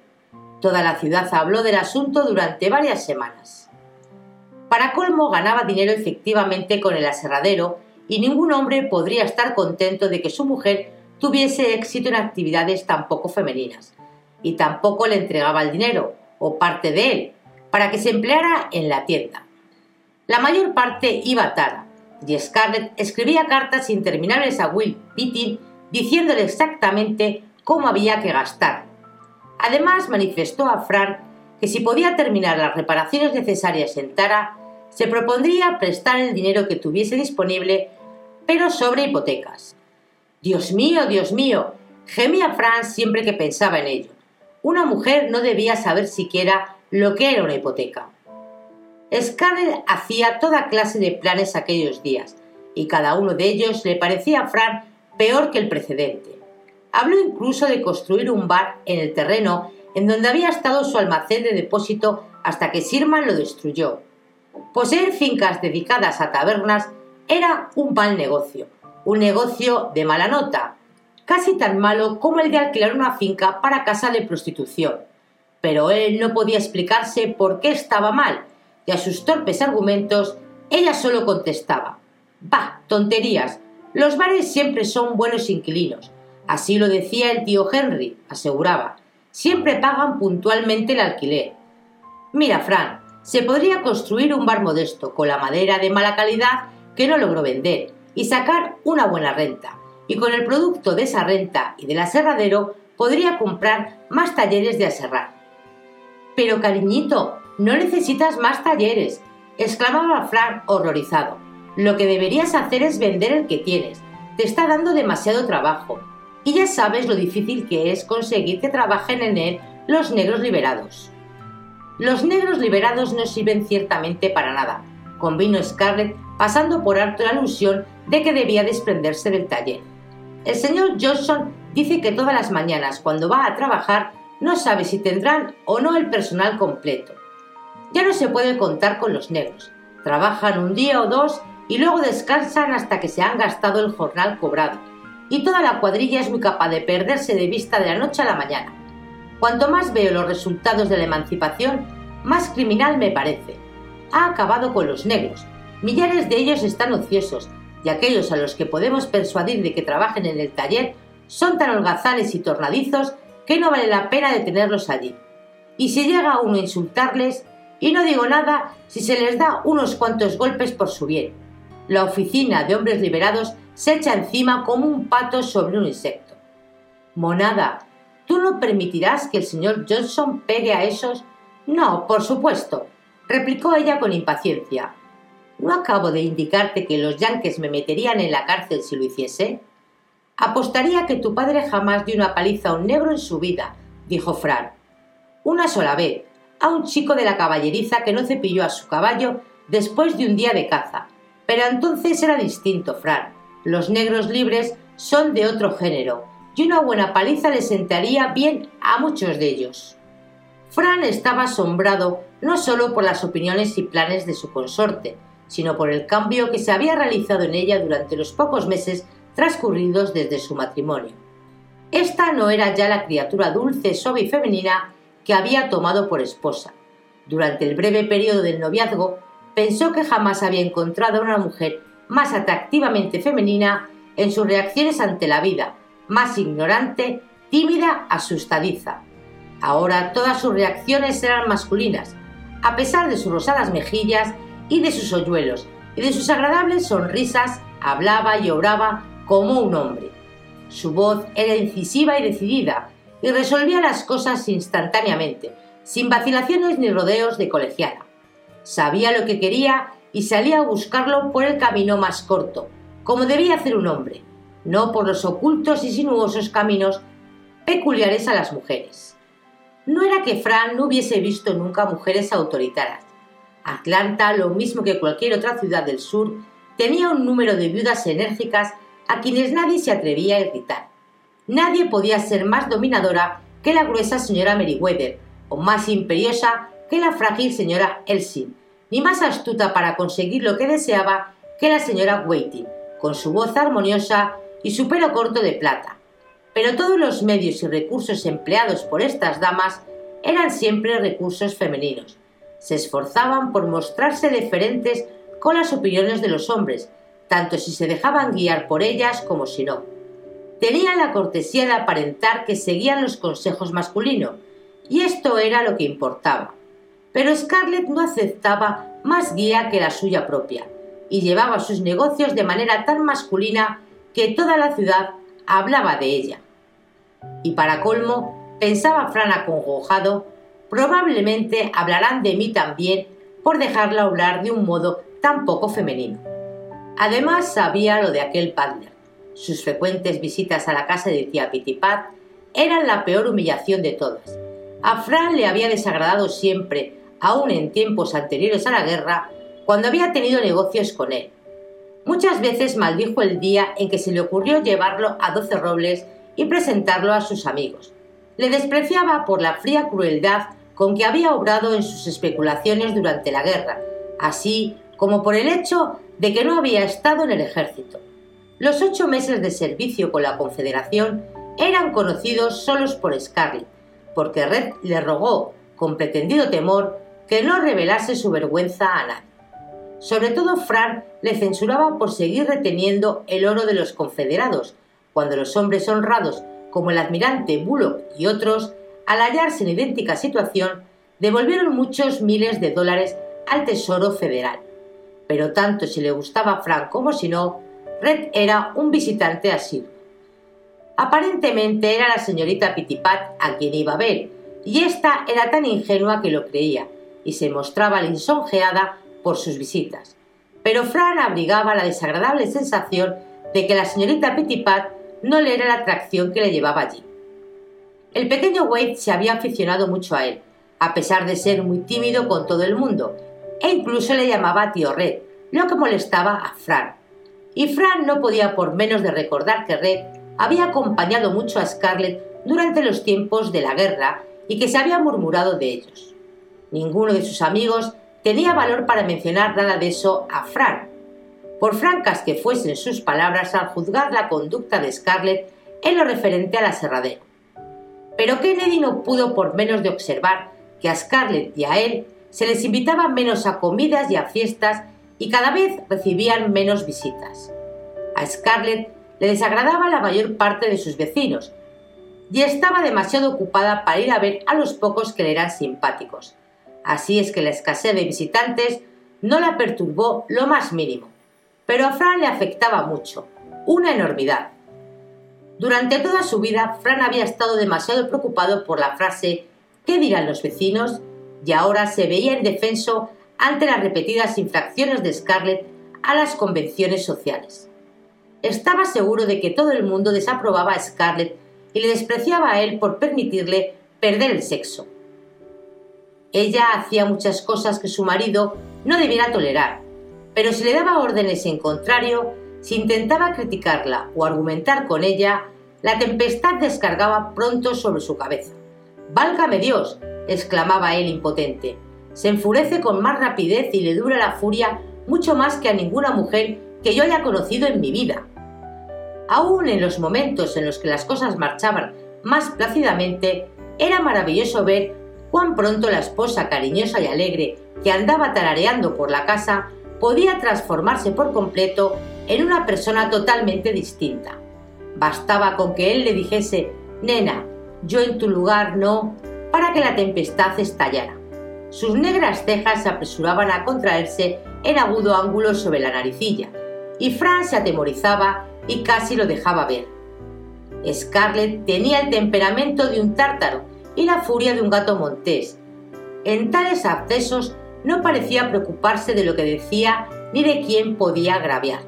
Toda la ciudad habló del asunto durante varias semanas. Para colmo ganaba dinero efectivamente con el aserradero y ningún hombre podría estar contento de que su mujer tuviese éxito en actividades tan poco femeninas. Y tampoco le entregaba el dinero, o parte de él, para que se empleara en la tienda. La mayor parte iba a Tara, y Scarlett escribía cartas interminables a Will Pitting diciéndole exactamente cómo había que gastar. Además, manifestó a Fran que si podía terminar las reparaciones necesarias en Tara, se propondría prestar el dinero que tuviese disponible, pero sobre hipotecas. Dios mío, Dios mío, gemía Fran siempre que pensaba en ello. Una mujer no debía saber siquiera lo que era una hipoteca. Scarlett hacía toda clase de planes aquellos días, y cada uno de ellos le parecía a Fran peor que el precedente. Habló incluso de construir un bar en el terreno en donde había estado su almacén de depósito hasta que Sirman lo destruyó. Poseer fincas dedicadas a tabernas era un mal negocio, un negocio de mala nota, casi tan malo como el de alquilar una finca para casa de prostitución pero él no podía explicarse por qué estaba mal, y a sus torpes argumentos ella solo contestaba Bah, tonterías. Los bares siempre son buenos inquilinos. Así lo decía el tío Henry, aseguraba. Siempre pagan puntualmente el alquiler. Mira, Fran, se podría construir un bar modesto, con la madera de mala calidad que no logró vender y sacar una buena renta, y con el producto de esa renta y del aserradero podría comprar más talleres de aserrar. Pero cariñito, no necesitas más talleres, exclamaba Fran horrorizado. Lo que deberías hacer es vender el que tienes. Te está dando demasiado trabajo. Y ya sabes lo difícil que es conseguir que trabajen en él los negros liberados. Los negros liberados no sirven ciertamente para nada, convino Scarlett pasando por alto la alusión de que debía desprenderse del taller. El señor Johnson dice que todas las mañanas cuando va a trabajar no sabe si tendrán o no el personal completo. Ya no se puede contar con los negros. Trabajan un día o dos y luego descansan hasta que se han gastado el jornal cobrado. Y toda la cuadrilla es muy capaz de perderse de vista de la noche a la mañana. Cuanto más veo los resultados de la emancipación, más criminal me parece. Ha acabado con los negros. Millares de ellos están ociosos, y aquellos a los que podemos persuadir de que trabajen en el taller son tan holgazanes y tornadizos que no vale la pena detenerlos allí. Y si llega uno a insultarles, y no digo nada si se les da unos cuantos golpes por su bien. La oficina de hombres liberados se echa encima como un pato sobre un insecto. Monada, ¿tú no permitirás que el señor Johnson pegue a esos? No, por supuesto, replicó ella con impaciencia. ¿No acabo de indicarte que los yanques me meterían en la cárcel si lo hiciese? Apostaría que tu padre jamás dio una paliza a un negro en su vida, dijo Fran. Una sola vez, a un chico de la caballeriza que no cepilló a su caballo después de un día de caza. Pero entonces era distinto, Fran. Los negros libres son de otro género, y una buena paliza le sentaría bien a muchos de ellos. Fran estaba asombrado no solo por las opiniones y planes de su consorte, sino por el cambio que se había realizado en ella durante los pocos meses transcurridos desde su matrimonio. Esta no era ya la criatura dulce, suave y femenina que había tomado por esposa. Durante el breve periodo del noviazgo, pensó que jamás había encontrado a una mujer más atractivamente femenina en sus reacciones ante la vida, más ignorante, tímida, asustadiza. Ahora todas sus reacciones eran masculinas, a pesar de sus rosadas mejillas y de sus hoyuelos y de sus agradables sonrisas, hablaba y obraba como un hombre. Su voz era incisiva y decidida, y resolvía las cosas instantáneamente, sin vacilaciones ni rodeos de colegiala. Sabía lo que quería y salía a buscarlo por el camino más corto, como debía hacer un hombre, no por los ocultos y sinuosos caminos peculiares a las mujeres. No era que Fran no hubiese visto nunca mujeres autoritarias. Atlanta, lo mismo que cualquier otra ciudad del sur, tenía un número de viudas enérgicas a quienes nadie se atrevía a irritar. Nadie podía ser más dominadora que la gruesa señora Meriwether, o más imperiosa que la frágil señora Elsin, ni más astuta para conseguir lo que deseaba que la señora Waiting, con su voz armoniosa y su pelo corto de plata. Pero todos los medios y recursos empleados por estas damas eran siempre recursos femeninos. Se esforzaban por mostrarse deferentes con las opiniones de los hombres, tanto si se dejaban guiar por ellas como si no. Tenían la cortesía de aparentar que seguían los consejos masculinos, y esto era lo que importaba. Pero Scarlett no aceptaba más guía que la suya propia, y llevaba sus negocios de manera tan masculina que toda la ciudad hablaba de ella. Y para colmo, pensaba Fran acongojado, probablemente hablarán de mí también por dejarla hablar de un modo tan poco femenino. Además sabía lo de aquel Padler. Sus frecuentes visitas a la casa de tía Pitipat eran la peor humillación de todas. A Fran le había desagradado siempre, aun en tiempos anteriores a la guerra, cuando había tenido negocios con él. Muchas veces maldijo el día en que se le ocurrió llevarlo a Doce Robles y presentarlo a sus amigos. Le despreciaba por la fría crueldad con que había obrado en sus especulaciones durante la guerra, así como por el hecho de que no había estado en el ejército. Los ocho meses de servicio con la Confederación eran conocidos solos por Scarlett, porque Red le rogó, con pretendido temor, que no revelase su vergüenza a nadie. Sobre todo Fran le censuraba por seguir reteniendo el oro de los confederados, cuando los hombres honrados, como el admirante Bullock y otros, al hallarse en idéntica situación, devolvieron muchos miles de dólares al Tesoro Federal. Pero tanto si le gustaba Frank como si no, Red era un visitante asiduo. Aparentemente era la señorita Pitipat a quien iba a ver, y ésta era tan ingenua que lo creía, y se mostraba lisonjeada por sus visitas. Pero Fran abrigaba la desagradable sensación de que la señorita Pitipat no le era la atracción que le llevaba allí. El pequeño Wade se había aficionado mucho a él, a pesar de ser muy tímido con todo el mundo, e incluso le llamaba tío Red, lo que molestaba a Fran. Y Fran no podía por menos de recordar que Red había acompañado mucho a Scarlett durante los tiempos de la guerra y que se había murmurado de ellos. Ninguno de sus amigos tenía valor para mencionar nada de eso a Fran. Por francas que fuesen sus palabras al juzgar la conducta de Scarlett en lo referente a la aserradero. Pero Kennedy no pudo por menos de observar que a Scarlett y a él se les invitaba menos a comidas y a fiestas y cada vez recibían menos visitas. A Scarlett le desagradaba la mayor parte de sus vecinos y estaba demasiado ocupada para ir a ver a los pocos que le eran simpáticos. Así es que la escasez de visitantes no la perturbó lo más mínimo. Pero a Fran le afectaba mucho, una enormidad. Durante toda su vida, Fran había estado demasiado preocupado por la frase ¿qué dirán los vecinos? y ahora se veía indefenso ante las repetidas infracciones de Scarlett a las convenciones sociales estaba seguro de que todo el mundo desaprobaba a Scarlett y le despreciaba a él por permitirle perder el sexo. Ella hacía muchas cosas que su marido no debiera tolerar, pero si le daba órdenes en contrario, si intentaba criticarla o argumentar con ella, la tempestad descargaba pronto sobre su cabeza. Válgame Dios, exclamaba él impotente. Se enfurece con más rapidez y le dura la furia mucho más que a ninguna mujer que yo haya conocido en mi vida. Aún en los momentos en los que las cosas marchaban más plácidamente, era maravilloso ver cuán pronto la esposa cariñosa y alegre que andaba tarareando por la casa podía transformarse por completo en una persona totalmente distinta. Bastaba con que él le dijese, nena, yo en tu lugar no, para que la tempestad estallara. Sus negras cejas se apresuraban a contraerse en agudo ángulo sobre la naricilla, y Fran se atemorizaba y casi lo dejaba ver. Scarlett tenía el temperamento de un tártaro y la furia de un gato montés. En tales accesos no parecía preocuparse de lo que decía ni de quién podía agraviar.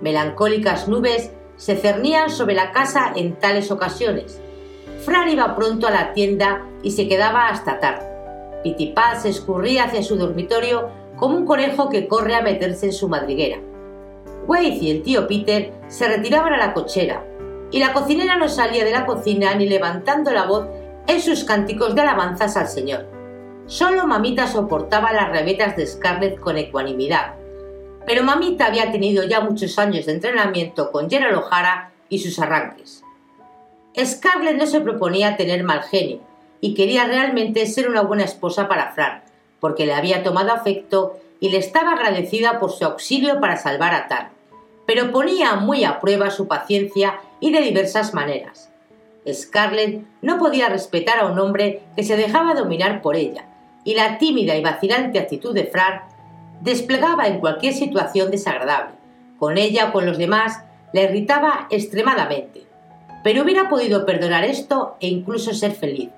Melancólicas nubes se cernían sobre la casa en tales ocasiones. Fran iba pronto a la tienda y se quedaba hasta tarde. Pitipaz se escurría hacia su dormitorio como un conejo que corre a meterse en su madriguera. Wade y el tío Peter se retiraban a la cochera, y la cocinera no salía de la cocina ni levantando la voz en sus cánticos de alabanzas al Señor. Solo mamita soportaba las rebetas de Scarlett con ecuanimidad. Pero mamita había tenido ya muchos años de entrenamiento con Gerald O'Hara y sus arranques. Scarlett no se proponía tener mal genio y quería realmente ser una buena esposa para Fran, porque le había tomado afecto y le estaba agradecida por su auxilio para salvar a Tar, pero ponía muy a prueba su paciencia y de diversas maneras. Scarlett no podía respetar a un hombre que se dejaba dominar por ella, y la tímida y vacilante actitud de Fran desplegaba en cualquier situación desagradable. Con ella o con los demás la irritaba extremadamente. Pero hubiera podido perdonar esto e incluso ser feliz,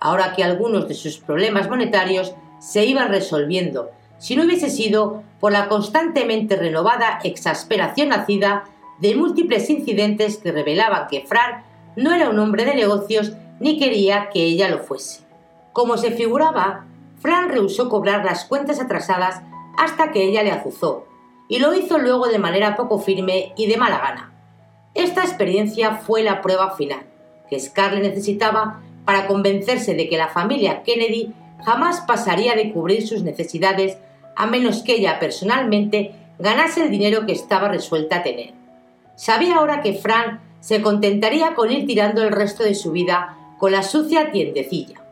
ahora que algunos de sus problemas monetarios se iban resolviendo si no hubiese sido por la constantemente renovada exasperación nacida de múltiples incidentes que revelaban que Fran no era un hombre de negocios ni quería que ella lo fuese. Como se figuraba, Fran rehusó cobrar las cuentas atrasadas hasta que ella le azuzó, y lo hizo luego de manera poco firme y de mala gana. Esta experiencia fue la prueba final, que Scarlett necesitaba para convencerse de que la familia Kennedy jamás pasaría de cubrir sus necesidades a menos que ella personalmente ganase el dinero que estaba resuelta a tener. Sabía ahora que Fran se contentaría con ir tirando el resto de su vida con la sucia tiendecilla.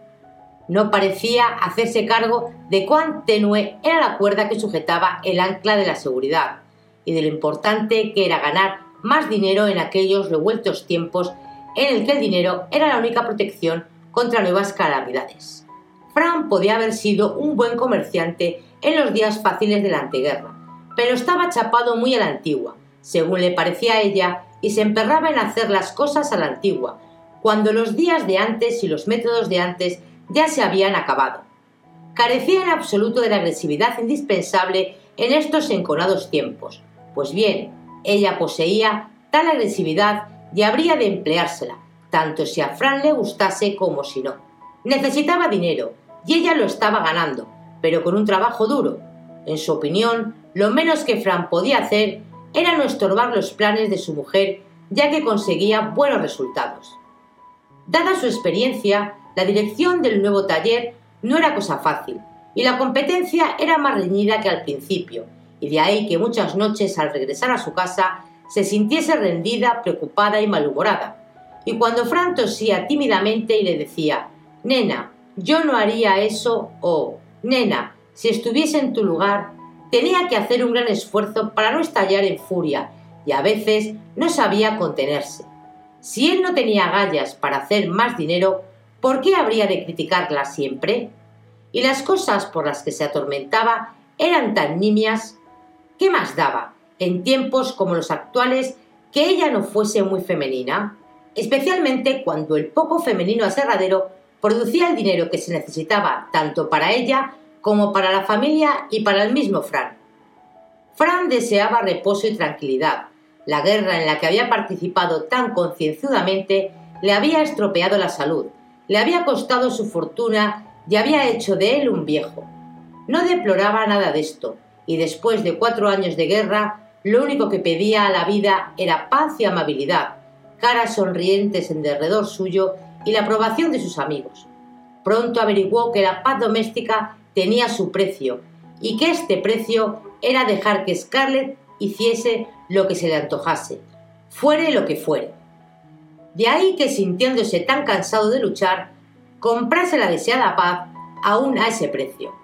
No parecía hacerse cargo de cuán tenue era la cuerda que sujetaba el ancla de la seguridad y de lo importante que era ganar más dinero en aquellos revueltos tiempos en el que el dinero era la única protección contra nuevas calamidades. Fran podía haber sido un buen comerciante en los días fáciles de la anteguerra, pero estaba chapado muy a la antigua, según le parecía a ella, y se emperraba en hacer las cosas a la antigua, cuando los días de antes y los métodos de antes ya se habían acabado. Carecía en absoluto de la agresividad indispensable en estos enconados tiempos. Pues bien, ella poseía tal agresividad y habría de empleársela, tanto si a Fran le gustase como si no. Necesitaba dinero, y ella lo estaba ganando, pero con un trabajo duro. En su opinión, lo menos que Fran podía hacer era no estorbar los planes de su mujer, ya que conseguía buenos resultados. Dada su experiencia, la dirección del nuevo taller no era cosa fácil, y la competencia era más reñida que al principio, y de ahí que muchas noches al regresar a su casa se sintiese rendida, preocupada y malhumorada. Y cuando Fran tosía tímidamente y le decía, Nena, yo no haría eso o, Nena, si estuviese en tu lugar, tenía que hacer un gran esfuerzo para no estallar en furia y a veces no sabía contenerse. Si él no tenía gallas para hacer más dinero, ¿por qué habría de criticarla siempre? Y las cosas por las que se atormentaba eran tan nimias. ¿Qué más daba, en tiempos como los actuales, que ella no fuese muy femenina? Especialmente cuando el poco femenino aserradero producía el dinero que se necesitaba tanto para ella como para la familia y para el mismo Fran. Fran deseaba reposo y tranquilidad. La guerra en la que había participado tan concienzudamente le había estropeado la salud, le había costado su fortuna y había hecho de él un viejo. No deploraba nada de esto, y después de cuatro años de guerra, lo único que pedía a la vida era paz y amabilidad, caras sonrientes en derredor suyo y la aprobación de sus amigos. Pronto averiguó que la paz doméstica tenía su precio y que este precio era dejar que Scarlett hiciese lo que se le antojase, fuere lo que fuere. De ahí que sintiéndose tan cansado de luchar, comprase la deseada paz aún a ese precio.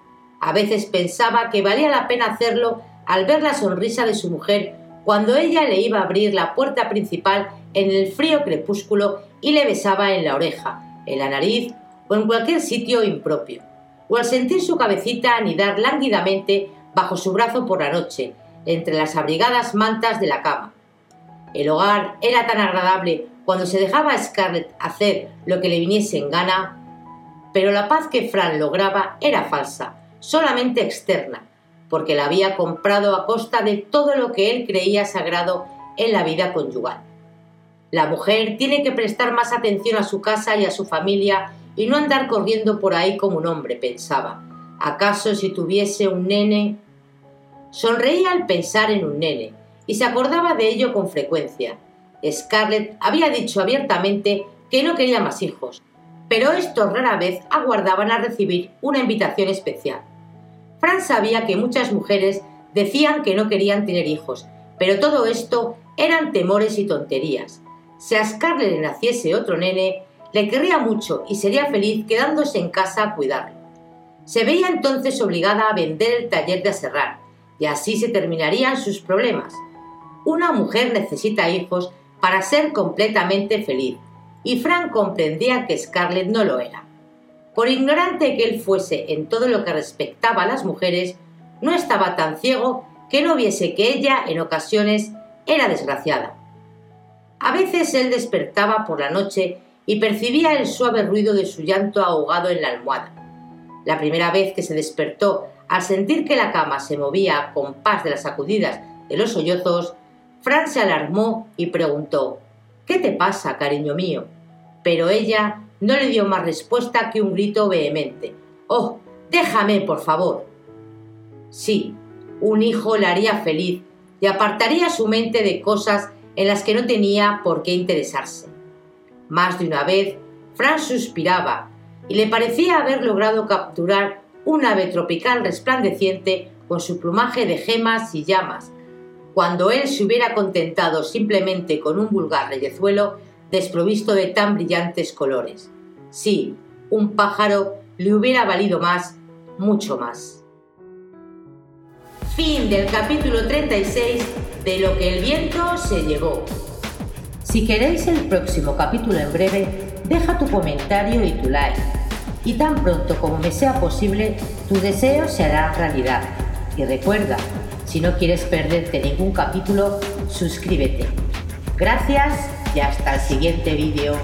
A veces pensaba que valía la pena hacerlo al ver la sonrisa de su mujer cuando ella le iba a abrir la puerta principal en el frío crepúsculo y le besaba en la oreja, en la nariz o en cualquier sitio impropio o al sentir su cabecita anidar lánguidamente bajo su brazo por la noche, entre las abrigadas mantas de la cama. El hogar era tan agradable cuando se dejaba a Scarlett hacer lo que le viniese en gana, pero la paz que Fran lograba era falsa, solamente externa, porque la había comprado a costa de todo lo que él creía sagrado en la vida conyugal. La mujer tiene que prestar más atención a su casa y a su familia y no andar corriendo por ahí como un hombre, pensaba. ¿Acaso si tuviese un nene? Sonreía al pensar en un nene, y se acordaba de ello con frecuencia. Scarlett había dicho abiertamente que no quería más hijos, pero estos rara vez aguardaban a recibir una invitación especial. Fran sabía que muchas mujeres decían que no querían tener hijos, pero todo esto eran temores y tonterías. Si a Scarlett le naciese otro nene, le querría mucho y sería feliz quedándose en casa a cuidarlo. Se veía entonces obligada a vender el taller de aserrar, y así se terminarían sus problemas. Una mujer necesita hijos para ser completamente feliz, y Frank comprendía que Scarlett no lo era. Por ignorante que él fuese en todo lo que respectaba a las mujeres, no estaba tan ciego que no viese que ella, en ocasiones, era desgraciada. A veces él despertaba por la noche y percibía el suave ruido de su llanto ahogado en la almohada. La primera vez que se despertó al sentir que la cama se movía a compás de las sacudidas de los sollozos, Fran se alarmó y preguntó ¿Qué te pasa, cariño mío? Pero ella no le dio más respuesta que un grito vehemente. ¡Oh! Déjame, por favor. Sí, un hijo la haría feliz y apartaría su mente de cosas en las que no tenía por qué interesarse. Más de una vez, Franz suspiraba y le parecía haber logrado capturar un ave tropical resplandeciente con su plumaje de gemas y llamas, cuando él se hubiera contentado simplemente con un vulgar reyezuelo desprovisto de tan brillantes colores. Sí, un pájaro le hubiera valido más, mucho más. Fin del capítulo 36 de Lo que el viento se llevó. Si queréis el próximo capítulo en breve, deja tu comentario y tu like. Y tan pronto como me sea posible, tu deseo se hará realidad. Y recuerda, Si no quieres perderte ningún capítulo, suscríbete. Gracias y hasta el siguiente vídeo.